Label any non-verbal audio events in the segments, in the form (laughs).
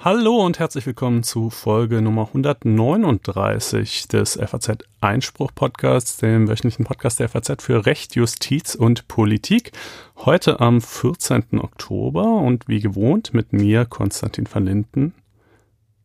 Hallo und herzlich willkommen zu Folge Nummer 139 des FAZ Einspruch Podcasts, dem wöchentlichen Podcast der FAZ für Recht, Justiz und Politik. Heute am 14. Oktober und wie gewohnt mit mir Konstantin van Linden.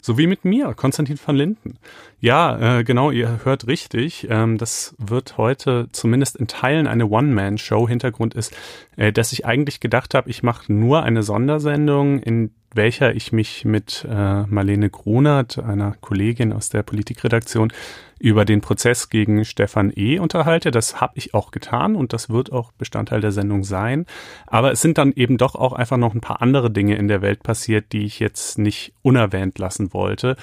Sowie mit mir, Konstantin van Linden. Ja, äh, genau, ihr hört richtig. Ähm, das wird heute zumindest in Teilen eine One-Man-Show. Hintergrund ist, äh, dass ich eigentlich gedacht habe, ich mache nur eine Sondersendung, in welcher ich mich mit äh, Marlene Grunert, einer Kollegin aus der Politikredaktion, über den Prozess gegen Stefan E. unterhalte. Das habe ich auch getan und das wird auch Bestandteil der Sendung sein. Aber es sind dann eben doch auch einfach noch ein paar andere Dinge in der Welt passiert, die ich jetzt nicht unerwähnt lassen wollte.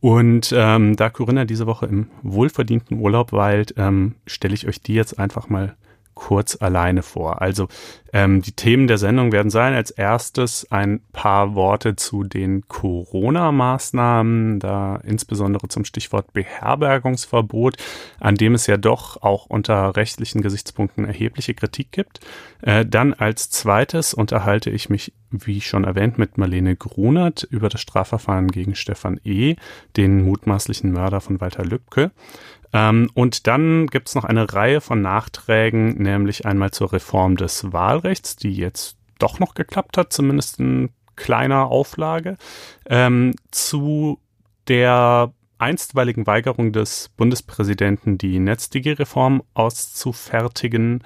Und ähm, da Corinna diese Woche im wohlverdienten Urlaub weilt, ähm, stelle ich euch die jetzt einfach mal kurz alleine vor. Also ähm, die Themen der Sendung werden sein als erstes ein paar Worte zu den Corona-Maßnahmen, da insbesondere zum Stichwort Beherbergungsverbot, an dem es ja doch auch unter rechtlichen Gesichtspunkten erhebliche Kritik gibt. Äh, dann als zweites unterhalte ich mich, wie schon erwähnt, mit Marlene Grunert über das Strafverfahren gegen Stefan E., den mutmaßlichen Mörder von Walter Lübcke. Ähm, und dann gibt's noch eine Reihe von Nachträgen, nämlich einmal zur Reform des Wahlrechts, die jetzt doch noch geklappt hat, zumindest in kleiner Auflage, ähm, zu der einstweiligen Weigerung des Bundespräsidenten, die NetzDG-Reform auszufertigen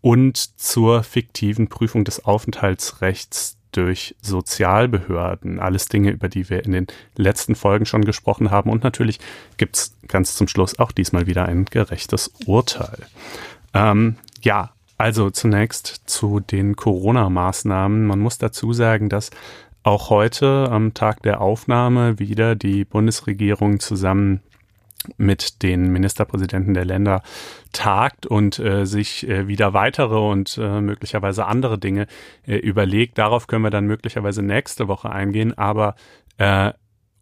und zur fiktiven Prüfung des Aufenthaltsrechts durch Sozialbehörden. Alles Dinge, über die wir in den letzten Folgen schon gesprochen haben. Und natürlich gibt's ganz zum Schluss auch diesmal wieder ein gerechtes Urteil. Ähm, ja, also zunächst zu den Corona-Maßnahmen. Man muss dazu sagen, dass auch heute am Tag der Aufnahme wieder die Bundesregierung zusammen mit den Ministerpräsidenten der Länder tagt und äh, sich äh, wieder weitere und äh, möglicherweise andere Dinge äh, überlegt. Darauf können wir dann möglicherweise nächste Woche eingehen. Aber äh,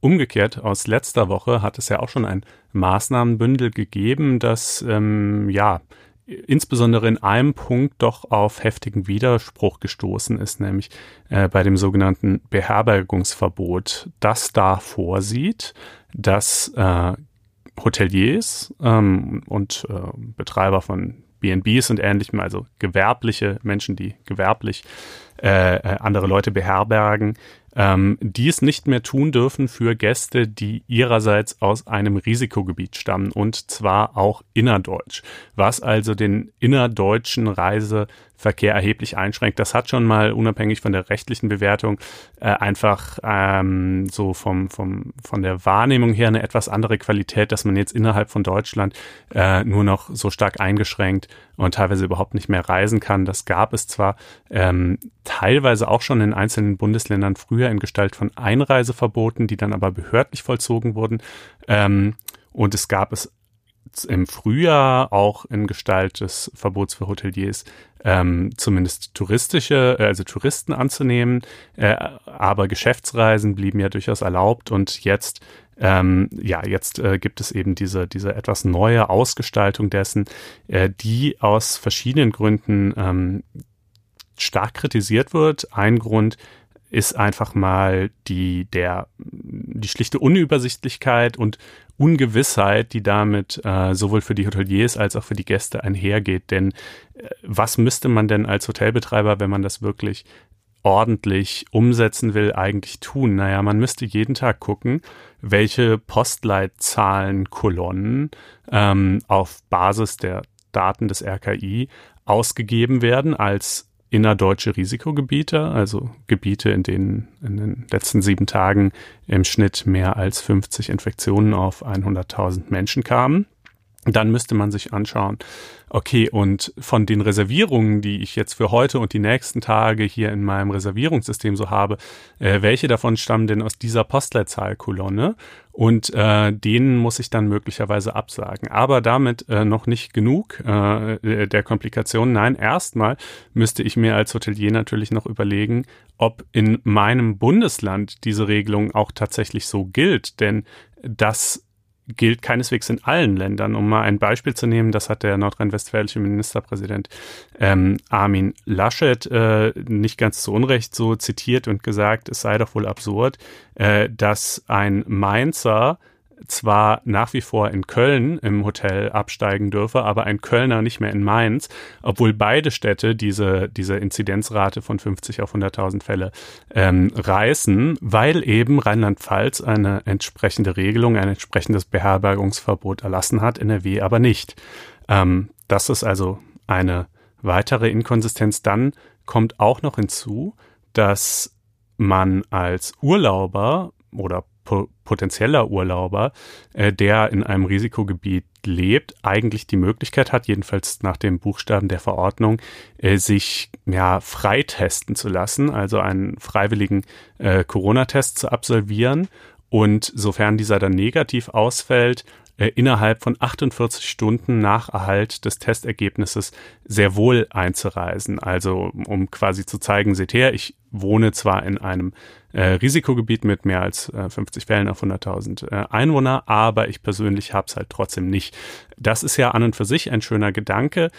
umgekehrt aus letzter Woche hat es ja auch schon ein Maßnahmenbündel gegeben, das ähm, ja insbesondere in einem Punkt doch auf heftigen Widerspruch gestoßen ist, nämlich äh, bei dem sogenannten Beherbergungsverbot, das da vorsieht, dass äh, Hoteliers ähm, und äh, Betreiber von BNBs und ähnlichem, also gewerbliche Menschen, die gewerblich äh, äh, andere Leute beherbergen, ähm, dies nicht mehr tun dürfen für Gäste, die ihrerseits aus einem Risikogebiet stammen und zwar auch innerdeutsch, was also den innerdeutschen Reise Verkehr erheblich einschränkt. Das hat schon mal unabhängig von der rechtlichen Bewertung äh, einfach ähm, so vom, vom, von der Wahrnehmung her eine etwas andere Qualität, dass man jetzt innerhalb von Deutschland äh, nur noch so stark eingeschränkt und teilweise überhaupt nicht mehr reisen kann. Das gab es zwar ähm, teilweise auch schon in einzelnen Bundesländern früher in Gestalt von Einreiseverboten, die dann aber behördlich vollzogen wurden. Ähm, und es gab es im Frühjahr auch in Gestalt des Verbots für Hoteliers ähm, zumindest touristische, äh, also Touristen anzunehmen, äh, aber Geschäftsreisen blieben ja durchaus erlaubt und jetzt ähm, ja, jetzt äh, gibt es eben diese, diese etwas neue Ausgestaltung dessen, äh, die aus verschiedenen Gründen ähm, stark kritisiert wird. Ein Grund ist einfach mal die, der, die schlichte Unübersichtlichkeit und Ungewissheit, die damit äh, sowohl für die Hoteliers als auch für die Gäste einhergeht. Denn äh, was müsste man denn als Hotelbetreiber, wenn man das wirklich ordentlich umsetzen will, eigentlich tun? Naja, man müsste jeden Tag gucken, welche Postleitzahlenkolonnen ähm, auf Basis der Daten des RKI ausgegeben werden als innerdeutsche Risikogebiete, also Gebiete, in denen in den letzten sieben Tagen im Schnitt mehr als 50 Infektionen auf 100.000 Menschen kamen. Dann müsste man sich anschauen, okay, und von den Reservierungen, die ich jetzt für heute und die nächsten Tage hier in meinem Reservierungssystem so habe, äh, welche davon stammen denn aus dieser Postleitzahlkolonne? Und äh, denen muss ich dann möglicherweise absagen. Aber damit äh, noch nicht genug äh, der Komplikationen. Nein, erstmal müsste ich mir als Hotelier natürlich noch überlegen, ob in meinem Bundesland diese Regelung auch tatsächlich so gilt. Denn das gilt keineswegs in allen Ländern. Um mal ein Beispiel zu nehmen, das hat der nordrhein-westfälische Ministerpräsident ähm, Armin Laschet äh, nicht ganz zu Unrecht so zitiert und gesagt, es sei doch wohl absurd, äh, dass ein Mainzer zwar nach wie vor in Köln im Hotel absteigen dürfe, aber ein Kölner nicht mehr in Mainz, obwohl beide Städte diese, diese Inzidenzrate von 50 auf 100.000 Fälle ähm, reißen, weil eben Rheinland-Pfalz eine entsprechende Regelung, ein entsprechendes Beherbergungsverbot erlassen hat, NRW aber nicht. Ähm, das ist also eine weitere Inkonsistenz. Dann kommt auch noch hinzu, dass man als Urlauber oder potenzieller Urlauber, äh, der in einem Risikogebiet lebt, eigentlich die Möglichkeit hat, jedenfalls nach dem Buchstaben der Verordnung, äh, sich ja freitesten zu lassen, also einen freiwilligen äh, Corona-Test zu absolvieren. Und sofern dieser dann negativ ausfällt, äh, innerhalb von 48 Stunden nach Erhalt des Testergebnisses sehr wohl einzureisen. Also um quasi zu zeigen, seht her, ich wohne zwar in einem äh, Risikogebiet mit mehr als äh, 50 Fällen auf 100.000 äh, Einwohner, aber ich persönlich habe es halt trotzdem nicht. Das ist ja an und für sich ein schöner Gedanke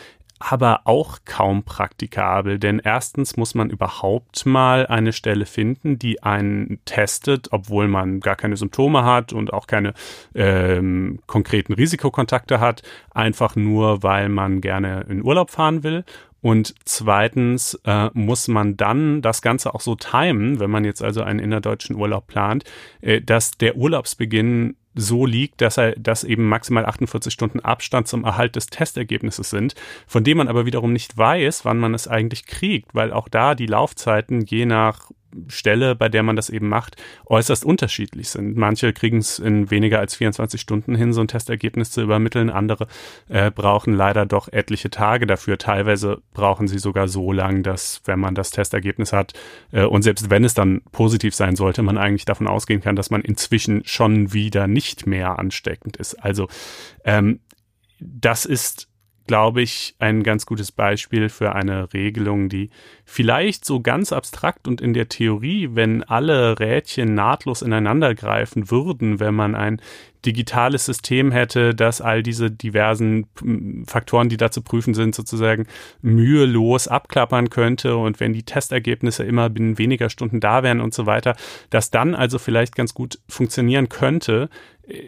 aber auch kaum praktikabel, denn erstens muss man überhaupt mal eine Stelle finden, die einen testet, obwohl man gar keine Symptome hat und auch keine ähm, konkreten Risikokontakte hat, einfach nur, weil man gerne in Urlaub fahren will. Und zweitens äh, muss man dann das Ganze auch so timen, wenn man jetzt also einen innerdeutschen Urlaub plant, äh, dass der Urlaubsbeginn so liegt, dass er, dass eben maximal 48 Stunden Abstand zum Erhalt des Testergebnisses sind, von dem man aber wiederum nicht weiß, wann man es eigentlich kriegt, weil auch da die Laufzeiten je nach Stelle, bei der man das eben macht, äußerst unterschiedlich sind. Manche kriegen es in weniger als 24 Stunden hin, so ein Testergebnis zu übermitteln. Andere äh, brauchen leider doch etliche Tage dafür. Teilweise brauchen sie sogar so lang, dass wenn man das Testergebnis hat äh, und selbst wenn es dann positiv sein sollte, man eigentlich davon ausgehen kann, dass man inzwischen schon wieder nicht mehr ansteckend ist. Also ähm, das ist glaube ich, ein ganz gutes Beispiel für eine Regelung, die vielleicht so ganz abstrakt und in der Theorie, wenn alle Rädchen nahtlos ineinander greifen würden, wenn man ein digitales System hätte, das all diese diversen hm, Faktoren, die da zu prüfen sind, sozusagen mühelos abklappern könnte und wenn die Testergebnisse immer binnen weniger Stunden da wären und so weiter, das dann also vielleicht ganz gut funktionieren könnte,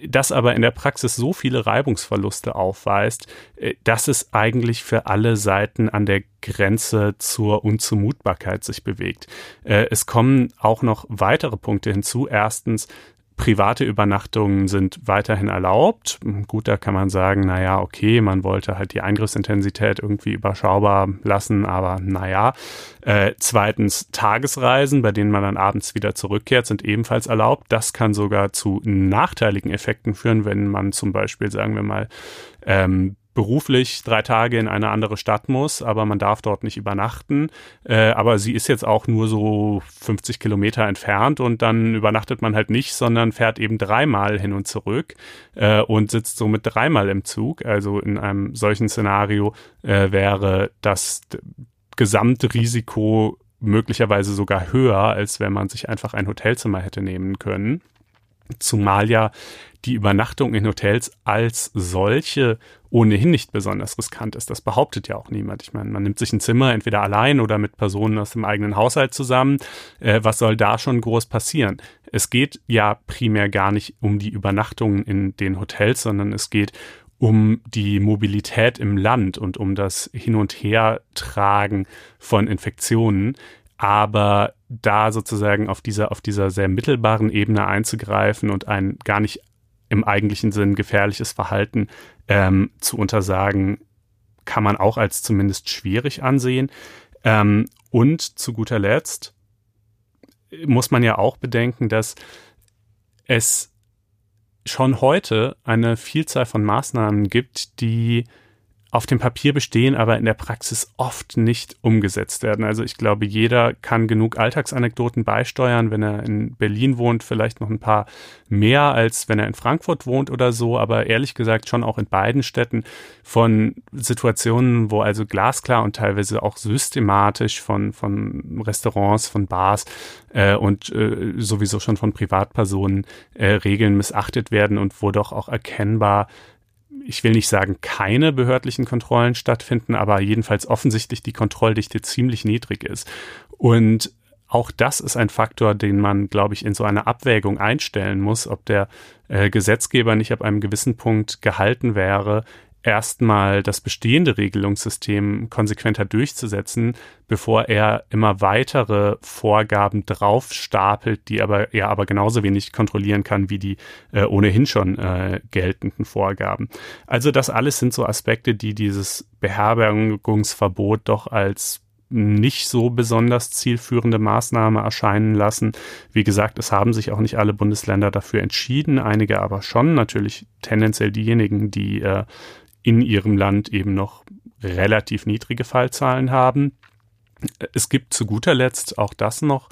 das aber in der Praxis so viele Reibungsverluste aufweist, äh, dass es eigentlich für alle Seiten an der Grenze zur Unzumutbarkeit sich bewegt. Äh, es kommen auch noch weitere Punkte hinzu. Erstens, Private Übernachtungen sind weiterhin erlaubt. Gut, da kann man sagen, naja, okay, man wollte halt die Eingriffsintensität irgendwie überschaubar lassen, aber naja. Äh, zweitens, Tagesreisen, bei denen man dann abends wieder zurückkehrt, sind ebenfalls erlaubt. Das kann sogar zu nachteiligen Effekten führen, wenn man zum Beispiel, sagen wir mal, ähm, beruflich drei Tage in eine andere Stadt muss, aber man darf dort nicht übernachten. Äh, aber sie ist jetzt auch nur so 50 Kilometer entfernt und dann übernachtet man halt nicht, sondern fährt eben dreimal hin und zurück äh, und sitzt somit dreimal im Zug. Also in einem solchen Szenario äh, wäre das gesamte Risiko möglicherweise sogar höher, als wenn man sich einfach ein Hotelzimmer hätte nehmen können. Zumal ja die Übernachtung in Hotels als solche ohnehin nicht besonders riskant ist. Das behauptet ja auch niemand. Ich meine, man nimmt sich ein Zimmer entweder allein oder mit Personen aus dem eigenen Haushalt zusammen. Äh, was soll da schon groß passieren? Es geht ja primär gar nicht um die Übernachtungen in den Hotels, sondern es geht um die Mobilität im Land und um das Hin- und Hertragen von Infektionen. Aber da sozusagen auf dieser, auf dieser sehr mittelbaren Ebene einzugreifen und ein gar nicht im eigentlichen Sinn gefährliches Verhalten ähm, zu untersagen, kann man auch als zumindest schwierig ansehen. Ähm, und zu guter Letzt muss man ja auch bedenken, dass es schon heute eine Vielzahl von Maßnahmen gibt, die auf dem Papier bestehen, aber in der Praxis oft nicht umgesetzt werden. Also ich glaube, jeder kann genug Alltagsanekdoten beisteuern, wenn er in Berlin wohnt, vielleicht noch ein paar mehr, als wenn er in Frankfurt wohnt oder so, aber ehrlich gesagt schon auch in beiden Städten von Situationen, wo also glasklar und teilweise auch systematisch von, von Restaurants, von Bars äh, und äh, sowieso schon von Privatpersonen äh, Regeln missachtet werden und wo doch auch erkennbar ich will nicht sagen, keine behördlichen Kontrollen stattfinden, aber jedenfalls offensichtlich die Kontrolldichte ziemlich niedrig ist. Und auch das ist ein Faktor, den man, glaube ich, in so einer Abwägung einstellen muss, ob der äh, Gesetzgeber nicht ab einem gewissen Punkt gehalten wäre, erstmal das bestehende Regelungssystem konsequenter durchzusetzen, bevor er immer weitere Vorgaben draufstapelt, die aber er aber genauso wenig kontrollieren kann wie die äh, ohnehin schon äh, geltenden Vorgaben. Also das alles sind so Aspekte, die dieses Beherbergungsverbot doch als nicht so besonders zielführende Maßnahme erscheinen lassen. Wie gesagt, es haben sich auch nicht alle Bundesländer dafür entschieden, einige aber schon, natürlich tendenziell diejenigen, die äh, in ihrem Land eben noch relativ niedrige Fallzahlen haben. Es gibt zu guter Letzt auch das noch,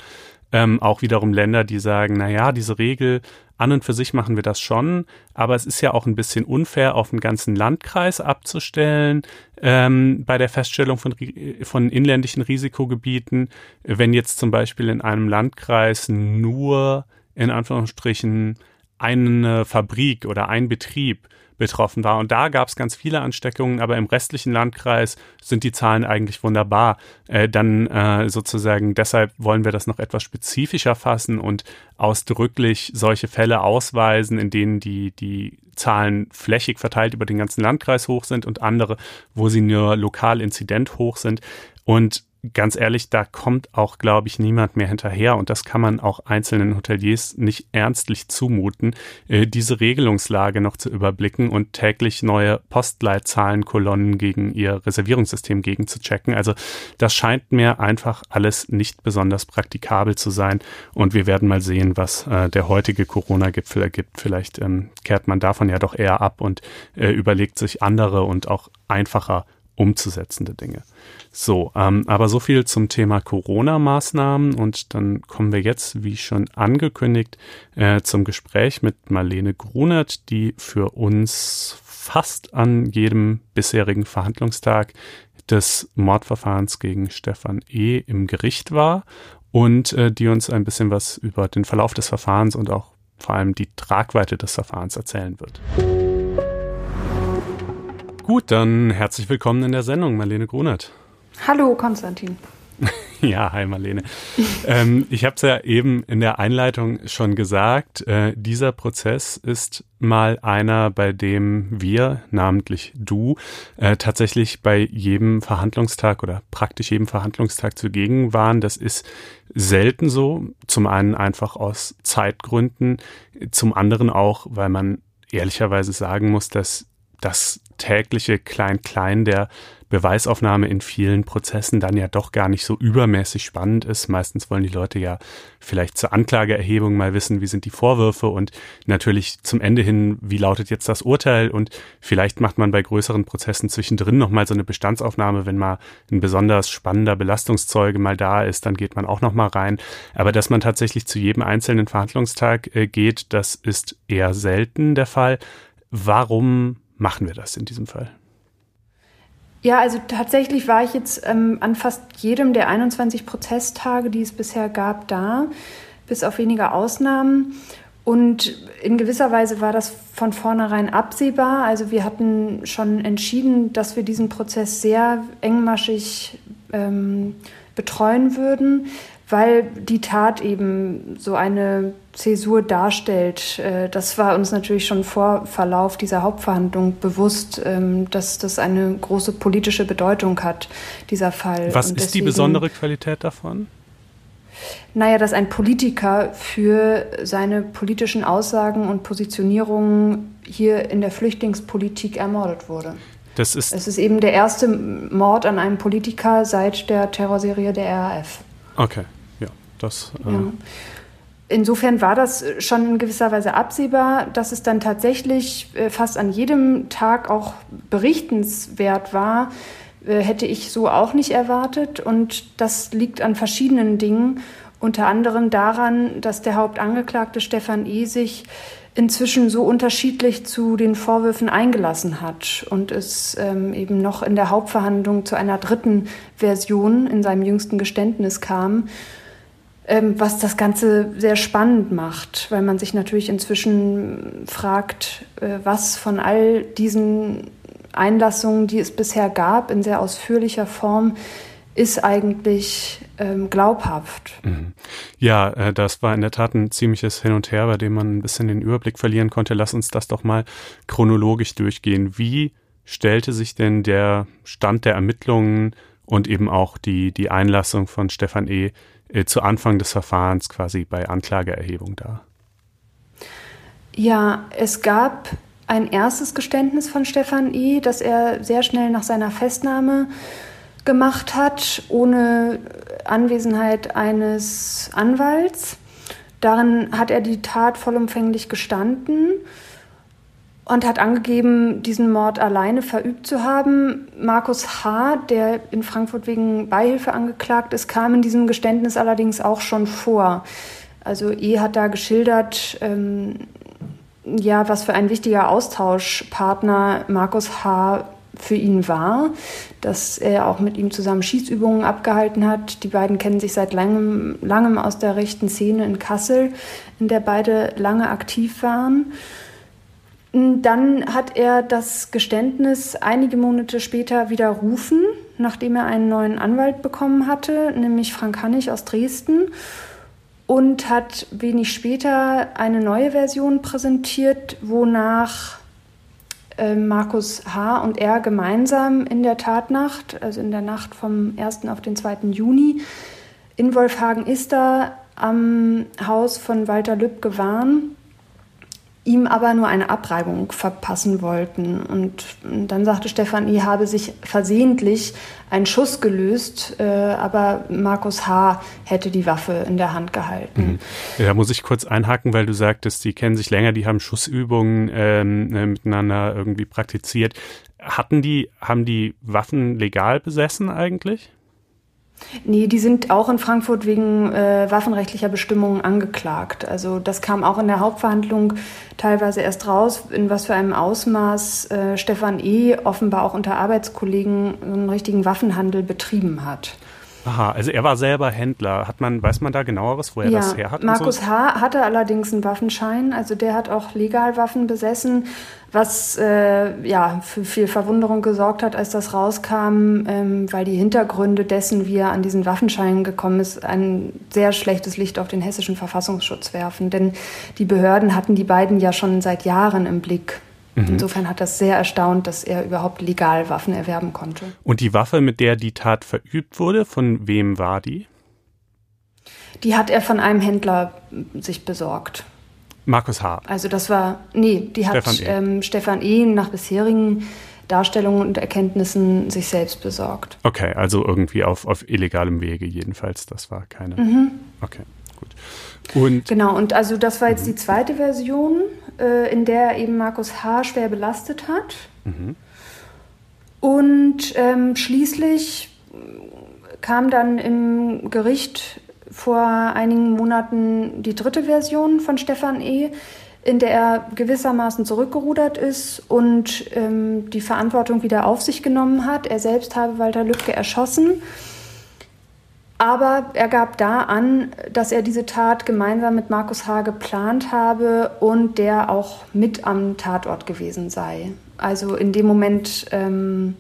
ähm, auch wiederum Länder, die sagen, na ja, diese Regel an und für sich machen wir das schon, aber es ist ja auch ein bisschen unfair, auf einen ganzen Landkreis abzustellen ähm, bei der Feststellung von, von inländischen Risikogebieten. Wenn jetzt zum Beispiel in einem Landkreis nur in Anführungsstrichen eine Fabrik oder ein Betrieb betroffen war. Und da gab es ganz viele Ansteckungen, aber im restlichen Landkreis sind die Zahlen eigentlich wunderbar. Äh, dann äh, sozusagen deshalb wollen wir das noch etwas spezifischer fassen und ausdrücklich solche Fälle ausweisen, in denen die, die Zahlen flächig verteilt über den ganzen Landkreis hoch sind und andere, wo sie nur lokal inzident hoch sind. Und ganz ehrlich, da kommt auch, glaube ich, niemand mehr hinterher und das kann man auch einzelnen Hoteliers nicht ernstlich zumuten, äh, diese Regelungslage noch zu überblicken und täglich neue Postleitzahlenkolonnen gegen ihr Reservierungssystem gegen zu checken. Also das scheint mir einfach alles nicht besonders praktikabel zu sein und wir werden mal sehen, was äh, der heutige Corona-Gipfel ergibt. Vielleicht ähm, kehrt man davon ja doch eher ab und äh, überlegt sich andere und auch einfacher umzusetzende Dinge. So, ähm, aber so viel zum Thema Corona-Maßnahmen und dann kommen wir jetzt, wie schon angekündigt, äh, zum Gespräch mit Marlene Grunert, die für uns fast an jedem bisherigen Verhandlungstag des Mordverfahrens gegen Stefan E. im Gericht war und äh, die uns ein bisschen was über den Verlauf des Verfahrens und auch vor allem die Tragweite des Verfahrens erzählen wird. Gut, dann herzlich willkommen in der Sendung, Marlene Grunert. Hallo, Konstantin. (laughs) Ja, hi Marlene. ähm, ich habe es ja eben in der Einleitung schon gesagt, äh, dieser Prozess ist mal einer, bei dem wir, namentlich du, äh, tatsächlich bei jedem Verhandlungstag oder praktisch jedem Verhandlungstag zugegen waren. Das ist selten so. Zum einen einfach aus Zeitgründen, zum anderen auch, weil man ehrlicherweise sagen muss, dass das tägliche Klein-Klein der Beweisaufnahme in vielen Prozessen dann ja doch gar nicht so übermäßig spannend ist. Meistens wollen die Leute ja vielleicht zur Anklageerhebung mal wissen, wie sind die Vorwürfe und natürlich zum Ende hin, wie lautet jetzt das Urteil und vielleicht macht man bei größeren Prozessen zwischendrin nochmal so eine Bestandsaufnahme, wenn mal ein besonders spannender Belastungszeuge mal da ist, dann geht man auch nochmal rein. Aber dass man tatsächlich zu jedem einzelnen Verhandlungstag äh, geht, das ist eher selten der Fall. Warum machen wir das in diesem Fall? Ja, also tatsächlich war ich jetzt ähm, an fast jedem der 21 Prozesstage, die es bisher gab, da, bis auf wenige Ausnahmen. Und in gewisser Weise war das von vornherein absehbar. Also wir hatten schon entschieden, dass wir diesen Prozess sehr engmaschig ähm, betreuen würden weil die Tat eben so eine Zäsur darstellt. Äh, das war uns natürlich schon vor Verlauf dieser Hauptverhandlung bewusst, ähm, dass das eine große politische Bedeutung hat, dieser Fall. Was ist die besondere Qualität davon? Naja, dass ein Politiker für seine politischen Aussagen und Positionierungen hier in der Flüchtlingspolitik ermordet wurde. Das ist es ist eben der erste Mord an einem Politiker seit der Terrorserie der RAF. Okay. Das, äh ja. insofern war das schon in gewisser Weise absehbar, dass es dann tatsächlich äh, fast an jedem Tag auch berichtenswert war, äh, hätte ich so auch nicht erwartet. Und das liegt an verschiedenen Dingen, unter anderem daran, dass der Hauptangeklagte Stefan E. sich inzwischen so unterschiedlich zu den Vorwürfen eingelassen hat und es ähm, eben noch in der Hauptverhandlung zu einer dritten Version in seinem jüngsten Geständnis kam, was das Ganze sehr spannend macht, weil man sich natürlich inzwischen fragt, äh, was von all diesen Einlassungen, die es bisher gab, in sehr ausführlicher Form, ist eigentlich ähm, glaubhaft. Mhm. Ja, äh, das war in der Tat ein ziemliches Hin und Her, bei dem man ein bisschen den Überblick verlieren konnte. Lass uns das doch mal chronologisch durchgehen. Wie stellte sich denn der Stand der Ermittlungen und eben auch die, die Einlassung von Stefan E. Äh, zu Anfang des Verfahrens quasi bei Anklageerhebung dar? Ja, es gab ein erstes Geständnis von Stefan E., das er sehr schnell nach seiner Festnahme gemacht hat, ohne Anwesenheit eines Anwalts. Darin hat er die Tat vollumfänglich gestanden und hat angegeben, diesen Mord alleine verübt zu haben. Markus H., der in Frankfurt wegen Beihilfe angeklagt ist, kam in diesem Geständnis allerdings auch schon vor. Also E hat da geschildert, ähm, ja, was für ein wichtiger Austauschpartner Markus H für ihn war, dass er auch mit ihm zusammen Schießübungen abgehalten hat. Die beiden kennen sich seit langem, langem aus der rechten Szene in Kassel, in der beide lange aktiv waren. Dann hat er das Geständnis einige Monate später widerrufen, nachdem er einen neuen Anwalt bekommen hatte, nämlich Frank Hannig aus Dresden, und hat wenig später eine neue Version präsentiert, wonach äh, Markus H. und er gemeinsam in der Tatnacht, also in der Nacht vom 1. auf den 2. Juni, in Wolfhagen-Ister am Haus von Walter Lübcke waren ihm aber nur eine Abreibung verpassen wollten. Und dann sagte Stefan I. habe sich versehentlich einen Schuss gelöst, äh, aber Markus H. hätte die Waffe in der Hand gehalten. Mhm. Da muss ich kurz einhaken, weil du sagtest, die kennen sich länger, die haben Schussübungen ähm, äh, miteinander irgendwie praktiziert. Hatten die, haben die Waffen legal besessen eigentlich? Nee, die sind auch in Frankfurt wegen äh, waffenrechtlicher Bestimmungen angeklagt. Also das kam auch in der Hauptverhandlung teilweise erst raus, in was für einem Ausmaß äh, Stefan E. offenbar auch unter Arbeitskollegen einen richtigen Waffenhandel betrieben hat. Aha, also er war selber Händler. Hat man, weiß man da genaueres, wo er ja, das her hat? Markus so? H. hatte allerdings einen Waffenschein, also der hat auch legal Waffen besessen, was äh, ja für viel Verwunderung gesorgt hat, als das rauskam, ähm, weil die Hintergründe dessen, wie er an diesen Waffenschein gekommen ist, ein sehr schlechtes Licht auf den hessischen Verfassungsschutz werfen. Denn die Behörden hatten die beiden ja schon seit Jahren im Blick. Mhm. Insofern hat das sehr erstaunt, dass er überhaupt legal Waffen erwerben konnte. Und die Waffe, mit der die Tat verübt wurde, von wem war die? Die hat er von einem Händler sich besorgt. Markus H. Also das war, nee, die Stefan hat e. Ähm, Stefan E. nach bisherigen Darstellungen und Erkenntnissen sich selbst besorgt. Okay, also irgendwie auf, auf illegalem Wege jedenfalls. Das war keine. Mhm. Okay, gut. Und genau, und also das war jetzt die zweite Version äh, in der eben Markus H. schwer belastet hat. Mhm. Und ähm, schließlich kam dann im Gericht vor einigen Monaten die dritte Version von Stefan E., in der er gewissermaßen zurückgerudert ist und ähm, die Verantwortung wieder auf sich genommen hat. Er selbst habe Walter Lübcke erschossen aber er gab da an, dass er diese Tat gemeinsam mit Markus H. geplant habe und der auch mit am Tatort gewesen sei. Also in dem Moment ähm,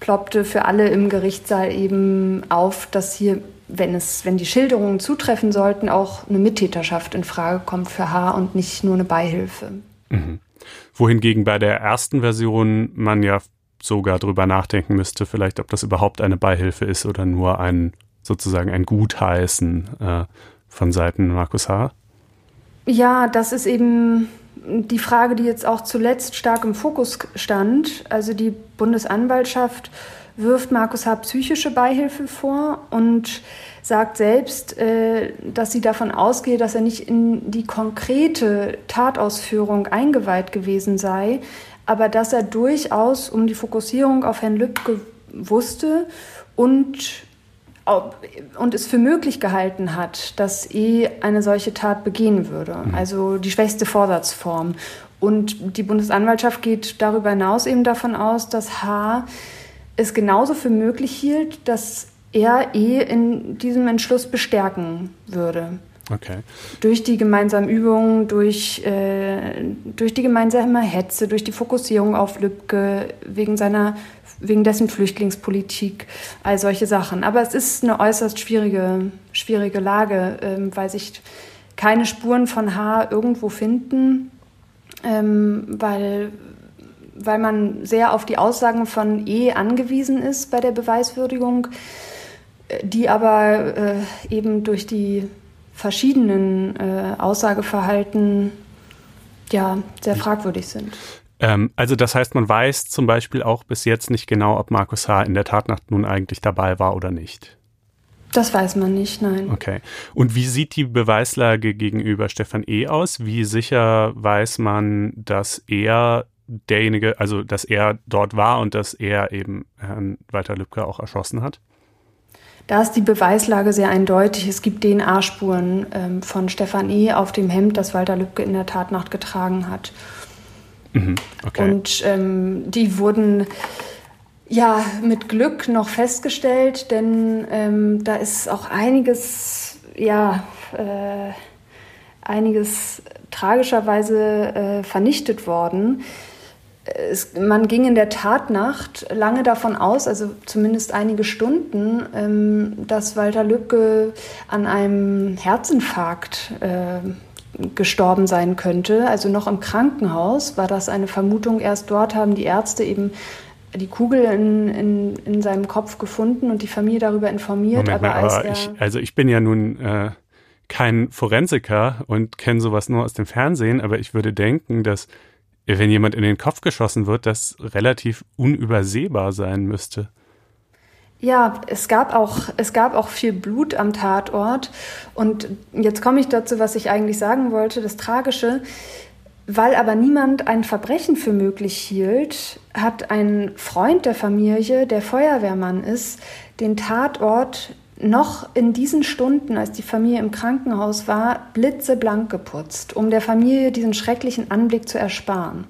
ploppte für alle im Gerichtssaal eben auf, dass hier, wenn, es, wenn die Schilderungen zutreffen sollten, auch eine Mittäterschaft in Frage kommt für H. und nicht nur eine Beihilfe. Mhm. Wohingegen bei der ersten Version man ja sogar drüber nachdenken müsste, vielleicht, ob das überhaupt eine Beihilfe ist oder nur ein sozusagen ein Gutheißen äh, von Seiten Markus H. Ja, das ist eben die Frage, die jetzt auch zuletzt stark im Fokus stand. Also die Bundesanwaltschaft wirft Markus H. psychische Beihilfe vor und sagt selbst, äh, dass sie davon ausgehe, dass er nicht in die konkrete Tatausführung eingeweiht gewesen sei, aber dass er durchaus um die Fokussierung auf Herrn Lübcke wusste und und es für möglich gehalten hat, dass E eine solche Tat begehen würde. Mhm. Also die schwächste Vorsatzform. Und die Bundesanwaltschaft geht darüber hinaus eben davon aus, dass H es genauso für möglich hielt, dass er E in diesem Entschluss bestärken würde. Okay. Durch die gemeinsamen Übungen, durch, äh, durch die gemeinsame Hetze, durch die Fokussierung auf Lübcke, wegen seiner wegen dessen Flüchtlingspolitik, all solche Sachen. Aber es ist eine äußerst schwierige, schwierige Lage, ähm, weil sich keine Spuren von H irgendwo finden, ähm, weil, weil man sehr auf die Aussagen von E angewiesen ist bei der Beweiswürdigung, äh, die aber äh, eben durch die verschiedenen äh, Aussageverhalten ja sehr fragwürdig sind. Ähm, also das heißt, man weiß zum Beispiel auch bis jetzt nicht genau, ob Markus H. in der Tatnacht nun eigentlich dabei war oder nicht. Das weiß man nicht, nein. Okay. Und wie sieht die Beweislage gegenüber Stefan E. aus? Wie sicher weiß man, dass er derjenige, also dass er dort war und dass er eben Herrn Walter Lübcke auch erschossen hat? Da ist die Beweislage sehr eindeutig. Es gibt DNA-Spuren ähm, von Stefan E. auf dem Hemd, das Walter Lübcke in der Tatnacht getragen hat. Mhm, okay. Und ähm, die wurden ja mit Glück noch festgestellt, denn ähm, da ist auch einiges, ja, äh, einiges tragischerweise äh, vernichtet worden. Es, man ging in der Tatnacht lange davon aus, also zumindest einige Stunden, ähm, dass Walter Lübcke an einem Herzinfarkt äh, gestorben sein könnte. Also noch im Krankenhaus war das eine Vermutung. Erst dort haben die Ärzte eben die Kugel in, in, in seinem Kopf gefunden und die Familie darüber informiert. Moment aber, mal, aber ich, also ich bin ja nun äh, kein Forensiker und kenne sowas nur aus dem Fernsehen, aber ich würde denken, dass wenn jemand in den Kopf geschossen wird, das relativ unübersehbar sein müsste. Ja, es gab auch, es gab auch viel Blut am Tatort. Und jetzt komme ich dazu, was ich eigentlich sagen wollte. Das Tragische, weil aber niemand ein Verbrechen für möglich hielt, hat ein Freund der Familie, der Feuerwehrmann ist, den Tatort noch in diesen Stunden, als die Familie im Krankenhaus war, blitzeblank geputzt, um der Familie diesen schrecklichen Anblick zu ersparen.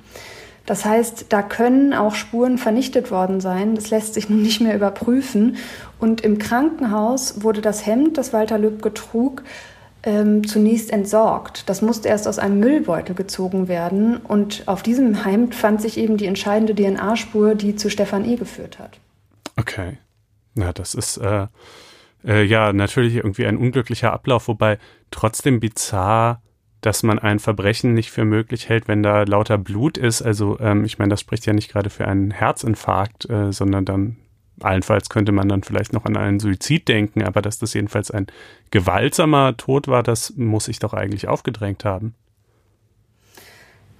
Das heißt, da können auch Spuren vernichtet worden sein. Das lässt sich nun nicht mehr überprüfen. Und im Krankenhaus wurde das Hemd, das Walter Lübcke trug, ähm, zunächst entsorgt. Das musste erst aus einem Müllbeutel gezogen werden. Und auf diesem Hemd fand sich eben die entscheidende DNA-Spur, die zu Stefan E. geführt hat. Okay. Na, das ist äh, äh, ja natürlich irgendwie ein unglücklicher Ablauf, wobei trotzdem bizarr dass man ein Verbrechen nicht für möglich hält, wenn da lauter Blut ist. Also ähm, ich meine, das spricht ja nicht gerade für einen Herzinfarkt, äh, sondern dann allenfalls könnte man dann vielleicht noch an einen Suizid denken, aber dass das jedenfalls ein gewaltsamer Tod war, das muss ich doch eigentlich aufgedrängt haben.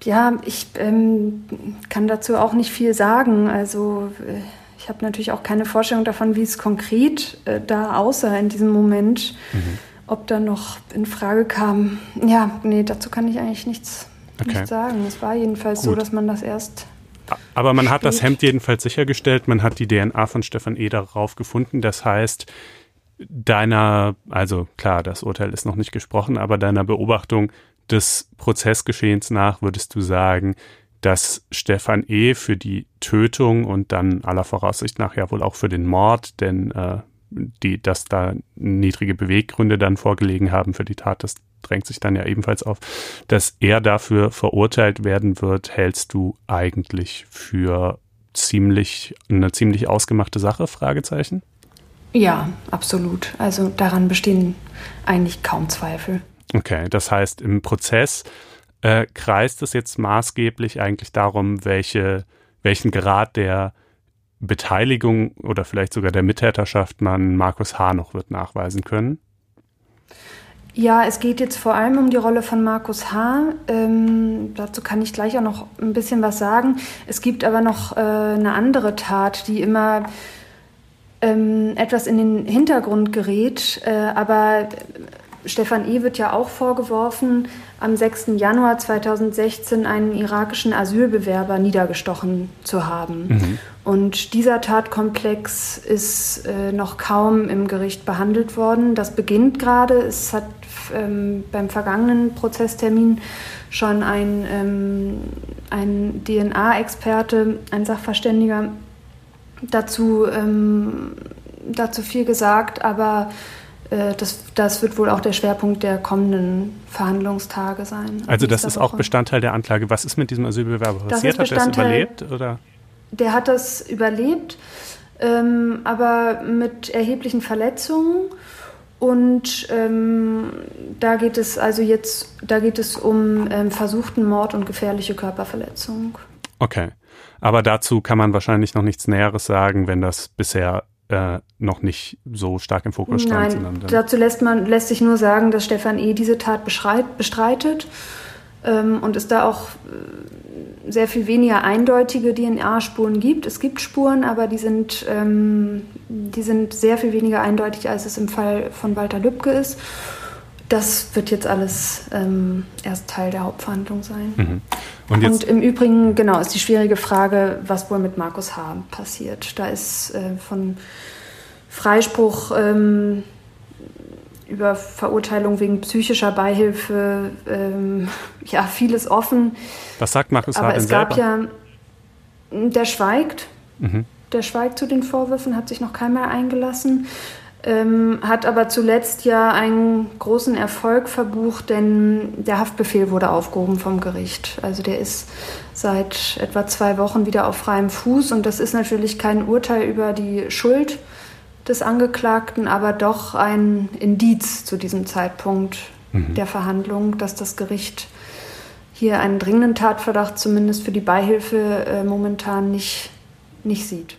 Ja, ich ähm, kann dazu auch nicht viel sagen. Also äh, ich habe natürlich auch keine Vorstellung davon, wie es konkret äh, da aussah in diesem Moment. Mhm ob da noch in Frage kam. Ja, nee, dazu kann ich eigentlich nichts, okay. nichts sagen. Es war jedenfalls Gut. so, dass man das erst. Aber man hat das Hemd jedenfalls sichergestellt. Man hat die DNA von Stefan E. darauf gefunden. Das heißt, deiner, also klar, das Urteil ist noch nicht gesprochen, aber deiner Beobachtung des Prozessgeschehens nach würdest du sagen, dass Stefan E. für die Tötung und dann aller Voraussicht nach ja wohl auch für den Mord, denn äh, die, dass da niedrige Beweggründe dann vorgelegen haben für die Tat, das drängt sich dann ja ebenfalls auf, dass er dafür verurteilt werden wird, hältst du eigentlich für ziemlich, eine ziemlich ausgemachte Sache? Fragezeichen? Ja, absolut. Also daran bestehen eigentlich kaum Zweifel. Okay, das heißt, im Prozess äh, kreist es jetzt maßgeblich eigentlich darum, welche, welchen Grad der Beteiligung oder vielleicht sogar der Mittäterschaft man Markus H. noch wird nachweisen können? Ja, es geht jetzt vor allem um die Rolle von Markus H. Ähm, dazu kann ich gleich auch noch ein bisschen was sagen. Es gibt aber noch äh, eine andere Tat, die immer ähm, etwas in den Hintergrund gerät. Äh, aber Stefan E. wird ja auch vorgeworfen, am 6. Januar 2016 einen irakischen Asylbewerber niedergestochen zu haben. Mhm. Und dieser Tatkomplex ist äh, noch kaum im Gericht behandelt worden. Das beginnt gerade. Es hat ähm, beim vergangenen Prozesstermin schon ein, ähm, ein DNA-Experte, ein Sachverständiger dazu, ähm, dazu viel gesagt, aber das, das wird wohl auch der Schwerpunkt der kommenden Verhandlungstage sein. Also das ist Woche. auch Bestandteil der Anklage. Was ist mit diesem Asylbewerber passiert? Hat er es überlebt? Oder? Der hat das überlebt, ähm, aber mit erheblichen Verletzungen. Und ähm, da geht es also jetzt, da geht es um ähm, versuchten Mord und gefährliche Körperverletzung. Okay. Aber dazu kann man wahrscheinlich noch nichts Näheres sagen, wenn das bisher äh, noch nicht so stark im Fokus stand. Nein, dazu lässt, man, lässt sich nur sagen, dass Stefan E. diese Tat bestreitet ähm, und es da auch äh, sehr viel weniger eindeutige DNA-Spuren gibt. Es gibt Spuren, aber die sind, ähm, die sind sehr viel weniger eindeutig, als es im Fall von Walter Lübcke ist. Das wird jetzt alles ähm, erst Teil der Hauptverhandlung sein. Mhm. Und, und, im Übrigen, genau, ist die schwierige Frage, was wohl mit Markus H. passiert. Da ist äh, von Freispruch ähm, über Verurteilung wegen psychischer Beihilfe ähm, (laughs) ja vieles offen. Was sagt Markus Aber H. denn es gab selber? ja, der schweigt. Mhm. Der schweigt zu den Vorwürfen, hat sich noch keinmal eingelassen ähm, hat aber zuletzt ja einen großen Erfolg verbucht, denn der Haftbefehl wurde aufgehoben vom Gericht. Also der ist seit etwa zwei Wochen wieder auf freiem Fuß und das ist natürlich kein Urteil über die Schuld des Angeklagten, aber doch ein Indiz zu diesem Zeitpunkt mhm. der Verhandlung, dass das Gericht hier einen dringenden Tatverdacht zumindest für die Beihilfe äh, momentan nicht, nicht sieht.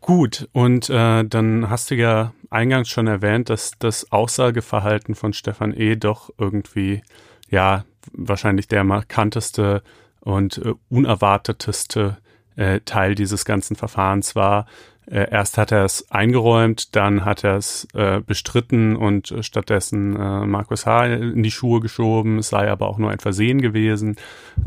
Gut, und äh, dann hast du ja eingangs schon erwähnt, dass das Aussageverhalten von Stefan E. doch irgendwie, ja, wahrscheinlich der markanteste und äh, unerwarteteste äh, Teil dieses ganzen Verfahrens war. Äh, erst hat er es eingeräumt, dann hat er es äh, bestritten und stattdessen äh, Markus H. in die Schuhe geschoben. Es sei aber auch nur ein Versehen gewesen.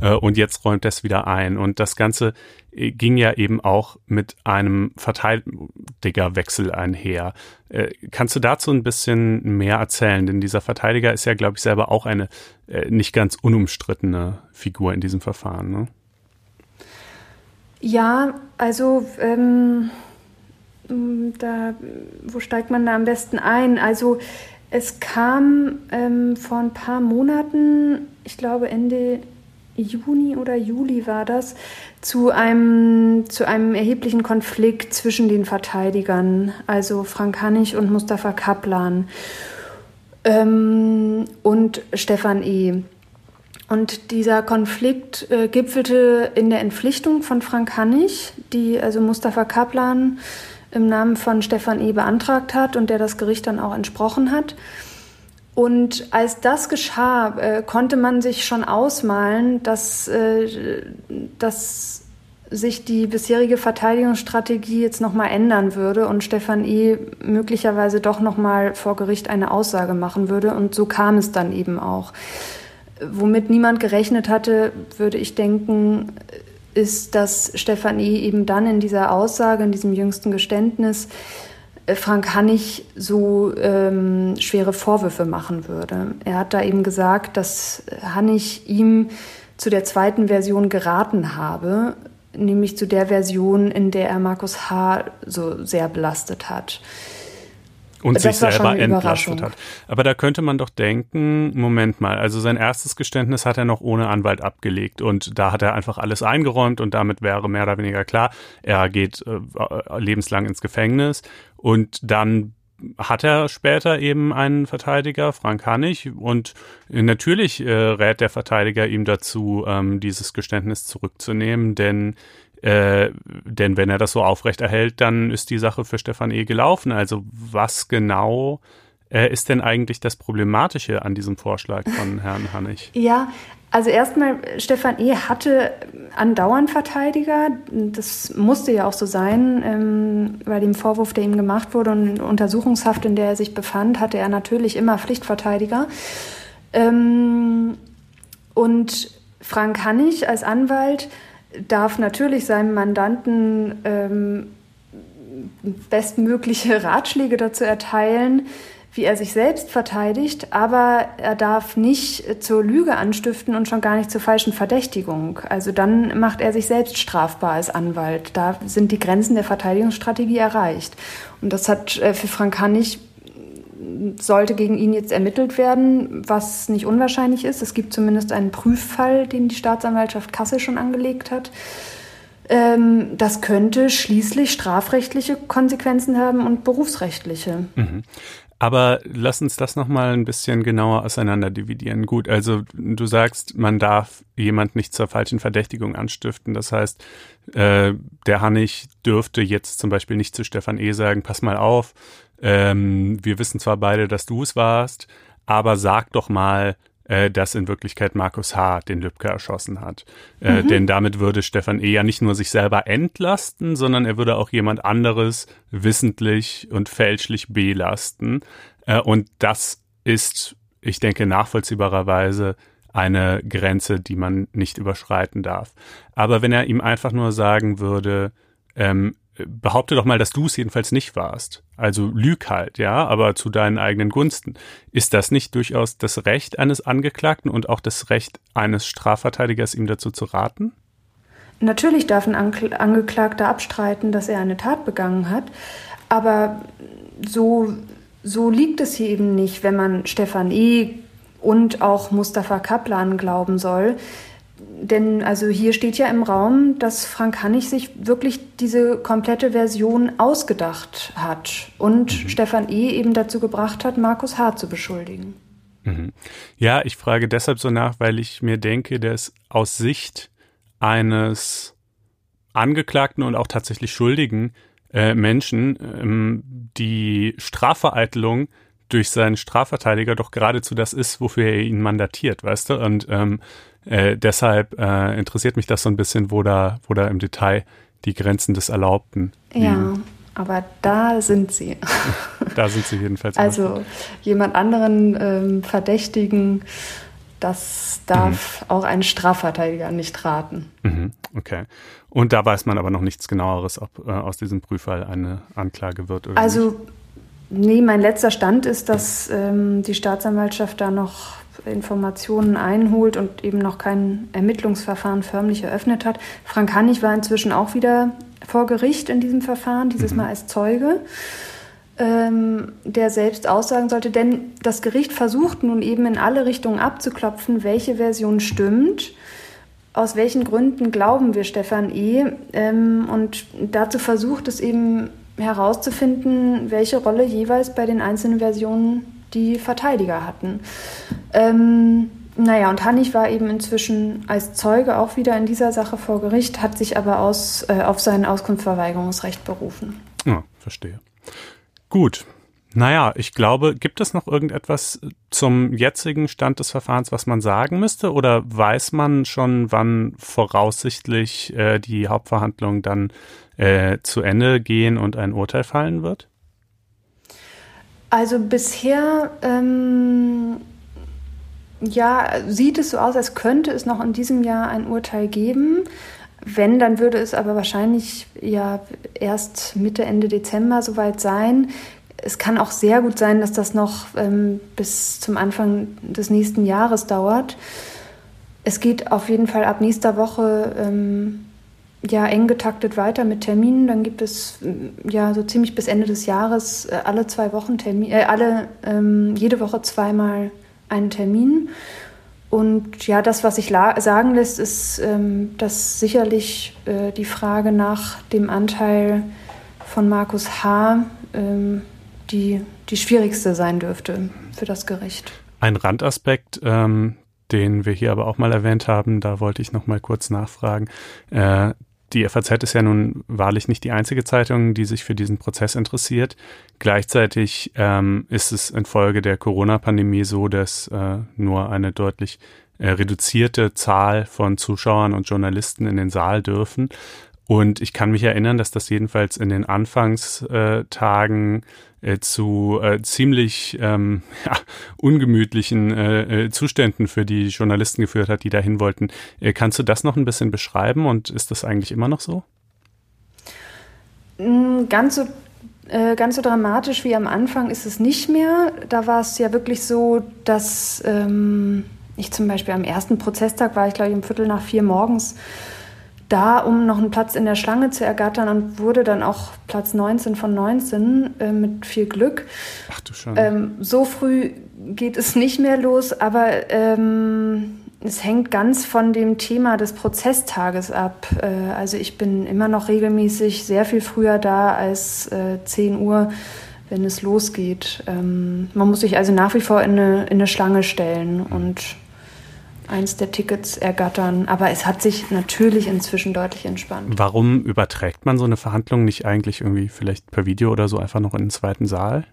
Äh, und jetzt räumt er es wieder ein. Und das Ganze äh, ging ja eben auch mit einem Verteidigerwechsel einher. Äh, kannst du dazu ein bisschen mehr erzählen? Denn dieser Verteidiger ist ja, glaube ich, selber auch eine äh, nicht ganz unumstrittene Figur in diesem Verfahren. Ne? Ja, also ähm, da, wo steigt man da am besten ein? Also es kam ähm, vor ein paar Monaten, ich glaube Ende Juni oder Juli war das, zu einem, zu einem erheblichen Konflikt zwischen den Verteidigern, also Frank Hannig und Mustafa Kaplan ähm, und Stefan E. Und dieser Konflikt äh, gipfelte in der Entpflichtung von Frank Hannig, die also Mustafa Kaplan im Namen von Stefan E. beantragt hat und der das Gericht dann auch entsprochen hat. Und als das geschah, äh, konnte man sich schon ausmalen, dass, äh, dass sich die bisherige Verteidigungsstrategie jetzt nochmal ändern würde und Stefan E. möglicherweise doch nochmal vor Gericht eine Aussage machen würde. Und so kam es dann eben auch. Womit niemand gerechnet hatte, würde ich denken, ist, dass Stefan E. eben dann in dieser Aussage, in diesem jüngsten Geständnis, äh, Frank Hannig so ähm, schwere Vorwürfe machen würde. Er hat da eben gesagt, dass Hannig ihm zu der zweiten Version geraten habe, nämlich zu der Version, in der er Markus H. so sehr belastet hat. Und sich selber entlastet hat. Aber da könnte man doch denken, Moment mal, also sein erstes Geständnis hat er noch ohne Anwalt abgelegt und da hat er einfach alles eingeräumt und damit wäre mehr oder weniger klar, er geht äh, lebenslang ins Gefängnis und dann hat er später eben einen Verteidiger, Frank Hannig, und natürlich äh, rät der Verteidiger ihm dazu, ähm, dieses Geständnis zurückzunehmen, denn äh, denn wenn er das so aufrechterhält, dann ist die Sache für Stefan E. gelaufen. Also was genau äh, ist denn eigentlich das Problematische an diesem Vorschlag von (laughs) Herrn Hannig? Ja, Also erstmal, Stefan E. hatte andauernd Verteidiger. Das musste ja auch so sein. Ähm, bei dem Vorwurf, der ihm gemacht wurde und Untersuchungshaft, in der er sich befand, hatte er natürlich immer Pflichtverteidiger. Ähm, und Frank Hannig als Anwalt darf natürlich seinem Mandanten ähm, bestmögliche (laughs) Ratschläge dazu erteilen, wie er sich selbst verteidigt, aber er darf nicht zur Lüge anstiften und schon gar nicht zur falschen Verdächtigung. Also dann macht er sich selbst strafbar als Anwalt. Da sind die Grenzen der Verteidigungsstrategie erreicht. Und das hat äh, für Frank Hannig sollte gegen ihn jetzt ermittelt werden, was nicht unwahrscheinlich ist. Es gibt zumindest einen Prüffall, den die Staatsanwaltschaft Kassel schon angelegt hat. Ähm, das könnte schließlich strafrechtliche Konsequenzen haben und berufsrechtliche. Mhm. Aber lass uns das nochmal ein bisschen genauer auseinander dividieren. Gut, also du sagst, man darf jemand nicht zur falschen Verdächtigung anstiften. Das heißt, äh, der Hannig dürfte jetzt zum Beispiel nicht zu Stefan E. sagen, pass mal auf, ähm, wir wissen zwar beide, dass du es warst, aber sag doch mal, äh, dass in Wirklichkeit Markus H. den Lübcke erschossen hat. Äh, mhm. Denn damit würde Stefan E. ja nicht nur sich selber entlasten, sondern er würde auch jemand anderes wissentlich und fälschlich belasten. Äh, und das ist, ich denke, nachvollziehbarerweise eine Grenze, die man nicht überschreiten darf. Aber wenn er ihm einfach nur sagen würde, ähm, behaupte doch mal, dass du es jedenfalls nicht warst. Also lüg halt, ja, aber zu deinen eigenen Gunsten. Ist das nicht durchaus das Recht eines Angeklagten und auch das Recht eines Strafverteidigers, ihm dazu zu raten? Natürlich darf ein Angeklagter abstreiten, dass er eine Tat begangen hat, aber so, so liegt es hier eben nicht, wenn man Stefan E. und auch Mustafa Kaplan glauben soll, denn also hier steht ja im Raum, dass Frank Hannig sich wirklich diese komplette Version ausgedacht hat und mhm. Stefan E. eben dazu gebracht hat, Markus H. zu beschuldigen. Mhm. Ja, ich frage deshalb so nach, weil ich mir denke, dass aus Sicht eines Angeklagten und auch tatsächlich Schuldigen äh, Menschen ähm, die Strafvereitelung durch seinen Strafverteidiger doch geradezu das ist, wofür er ihn mandatiert, weißt du? Und ähm, äh, deshalb äh, interessiert mich das so ein bisschen, wo da, wo da im Detail die Grenzen des Erlaubten liegen. Ja, aber da sind sie. da sind sie jedenfalls. (laughs) Also jemand anderen ähm, Verdächtigen, das darf mhm. auch ein Strafverteidiger nicht raten. Mhm, okay. Und da weiß man aber noch nichts genaueres, ob äh, aus diesem Prüffall eine Anklage wird oder also, nicht. Also, nee, mein letzter Stand ist, dass ähm, die Staatsanwaltschaft da noch Informationen einholt und eben noch kein Ermittlungsverfahren förmlich eröffnet hat. Frank Hannig war inzwischen auch wieder vor Gericht in diesem Verfahren, dieses mhm. Mal als Zeuge, ähm, der selbst aussagen sollte. Denn das Gericht versucht nun eben in alle Richtungen abzuklopfen, welche Version stimmt. Aus welchen Gründen glauben wir Stefan E. Ähm, und dazu versucht es eben herauszufinden, welche Rolle jeweils bei den einzelnen Versionen die Verteidiger hatten. Ähm, naja, und Hannig war eben inzwischen als Zeuge auch wieder in dieser Sache vor Gericht, hat sich aber aus, äh, auf sein Auskunftsverweigerungsrecht berufen. Ja, verstehe. Gut. Naja, ich glaube, gibt es noch irgendetwas zum jetzigen Stand des Verfahrens, was man sagen müsste? Oder weiß man schon, wann voraussichtlich äh, die Hauptverhandlungen dann äh, zu Ende gehen und ein Urteil fallen wird? Also bisher ähm, ja, sieht es so aus, als könnte es noch in diesem Jahr ein Urteil geben. Wenn, dann würde es aber wahrscheinlich ja erst Mitte, Ende Dezember soweit sein. Es kann auch sehr gut sein, dass das noch ähm, bis zum Anfang des nächsten Jahres dauert. Es geht auf jeden Fall ab nächster Woche ähm, ja eng getaktet weiter mit Terminen. Dann gibt es ja so ziemlich bis Ende des Jahres äh, alle zwei Wochen Termin, äh, alle ähm, jede Woche zweimal einen Termin. Und ja, das, was sich sagen lässt, ist, ähm, dass sicherlich äh, die Frage nach dem Anteil von Markus H. Ähm, die, die schwierigste sein dürfte für das Gericht. Ein Randaspekt, ähm, den wir hier aber auch mal erwähnt haben, da wollte ich noch mal kurz nachfragen. Äh, die FAZ ist ja nun wahrlich nicht die einzige Zeitung, die sich für diesen Prozess interessiert. Gleichzeitig ähm, ist es infolge der Corona-Pandemie so, dass äh, nur eine deutlich äh, reduzierte Zahl von Zuschauern und Journalisten in den Saal dürfen. Und ich kann mich erinnern, dass das jedenfalls in den Anfangstagen äh, zu äh, ziemlich ähm, (laughs) ja, ungemütlichen äh, äh, Zuständen für die Journalisten geführt hat, die dahin wollten. Äh, kannst du das noch ein bisschen beschreiben und ist das eigentlich immer noch so? Mm, ganz so ganz so dramatisch wie am Anfang ist es nicht mehr. Da war es ja wirklich so, dass ähm, ich zum Beispiel am ersten Prozesstag war ich, glaube ich, um Viertel nach vier morgens da, um noch einen Platz in der Schlange zu ergattern und wurde dann auch Platz 19 von 19 äh, mit viel Glück. Ach du schon. Ähm, so früh geht es nicht mehr los, aber ähm, es hängt ganz von dem Thema des Prozesstages ab. Äh, also ich bin immer noch regelmäßig sehr viel früher da als äh, 10 Uhr, wenn es losgeht. Ähm, man muss sich also nach wie vor in eine, in eine Schlange stellen und eins der Tickets ergattern. Aber es hat sich natürlich inzwischen deutlich entspannt. Warum überträgt man so eine Verhandlung nicht eigentlich irgendwie vielleicht per Video oder so einfach noch in den zweiten Saal?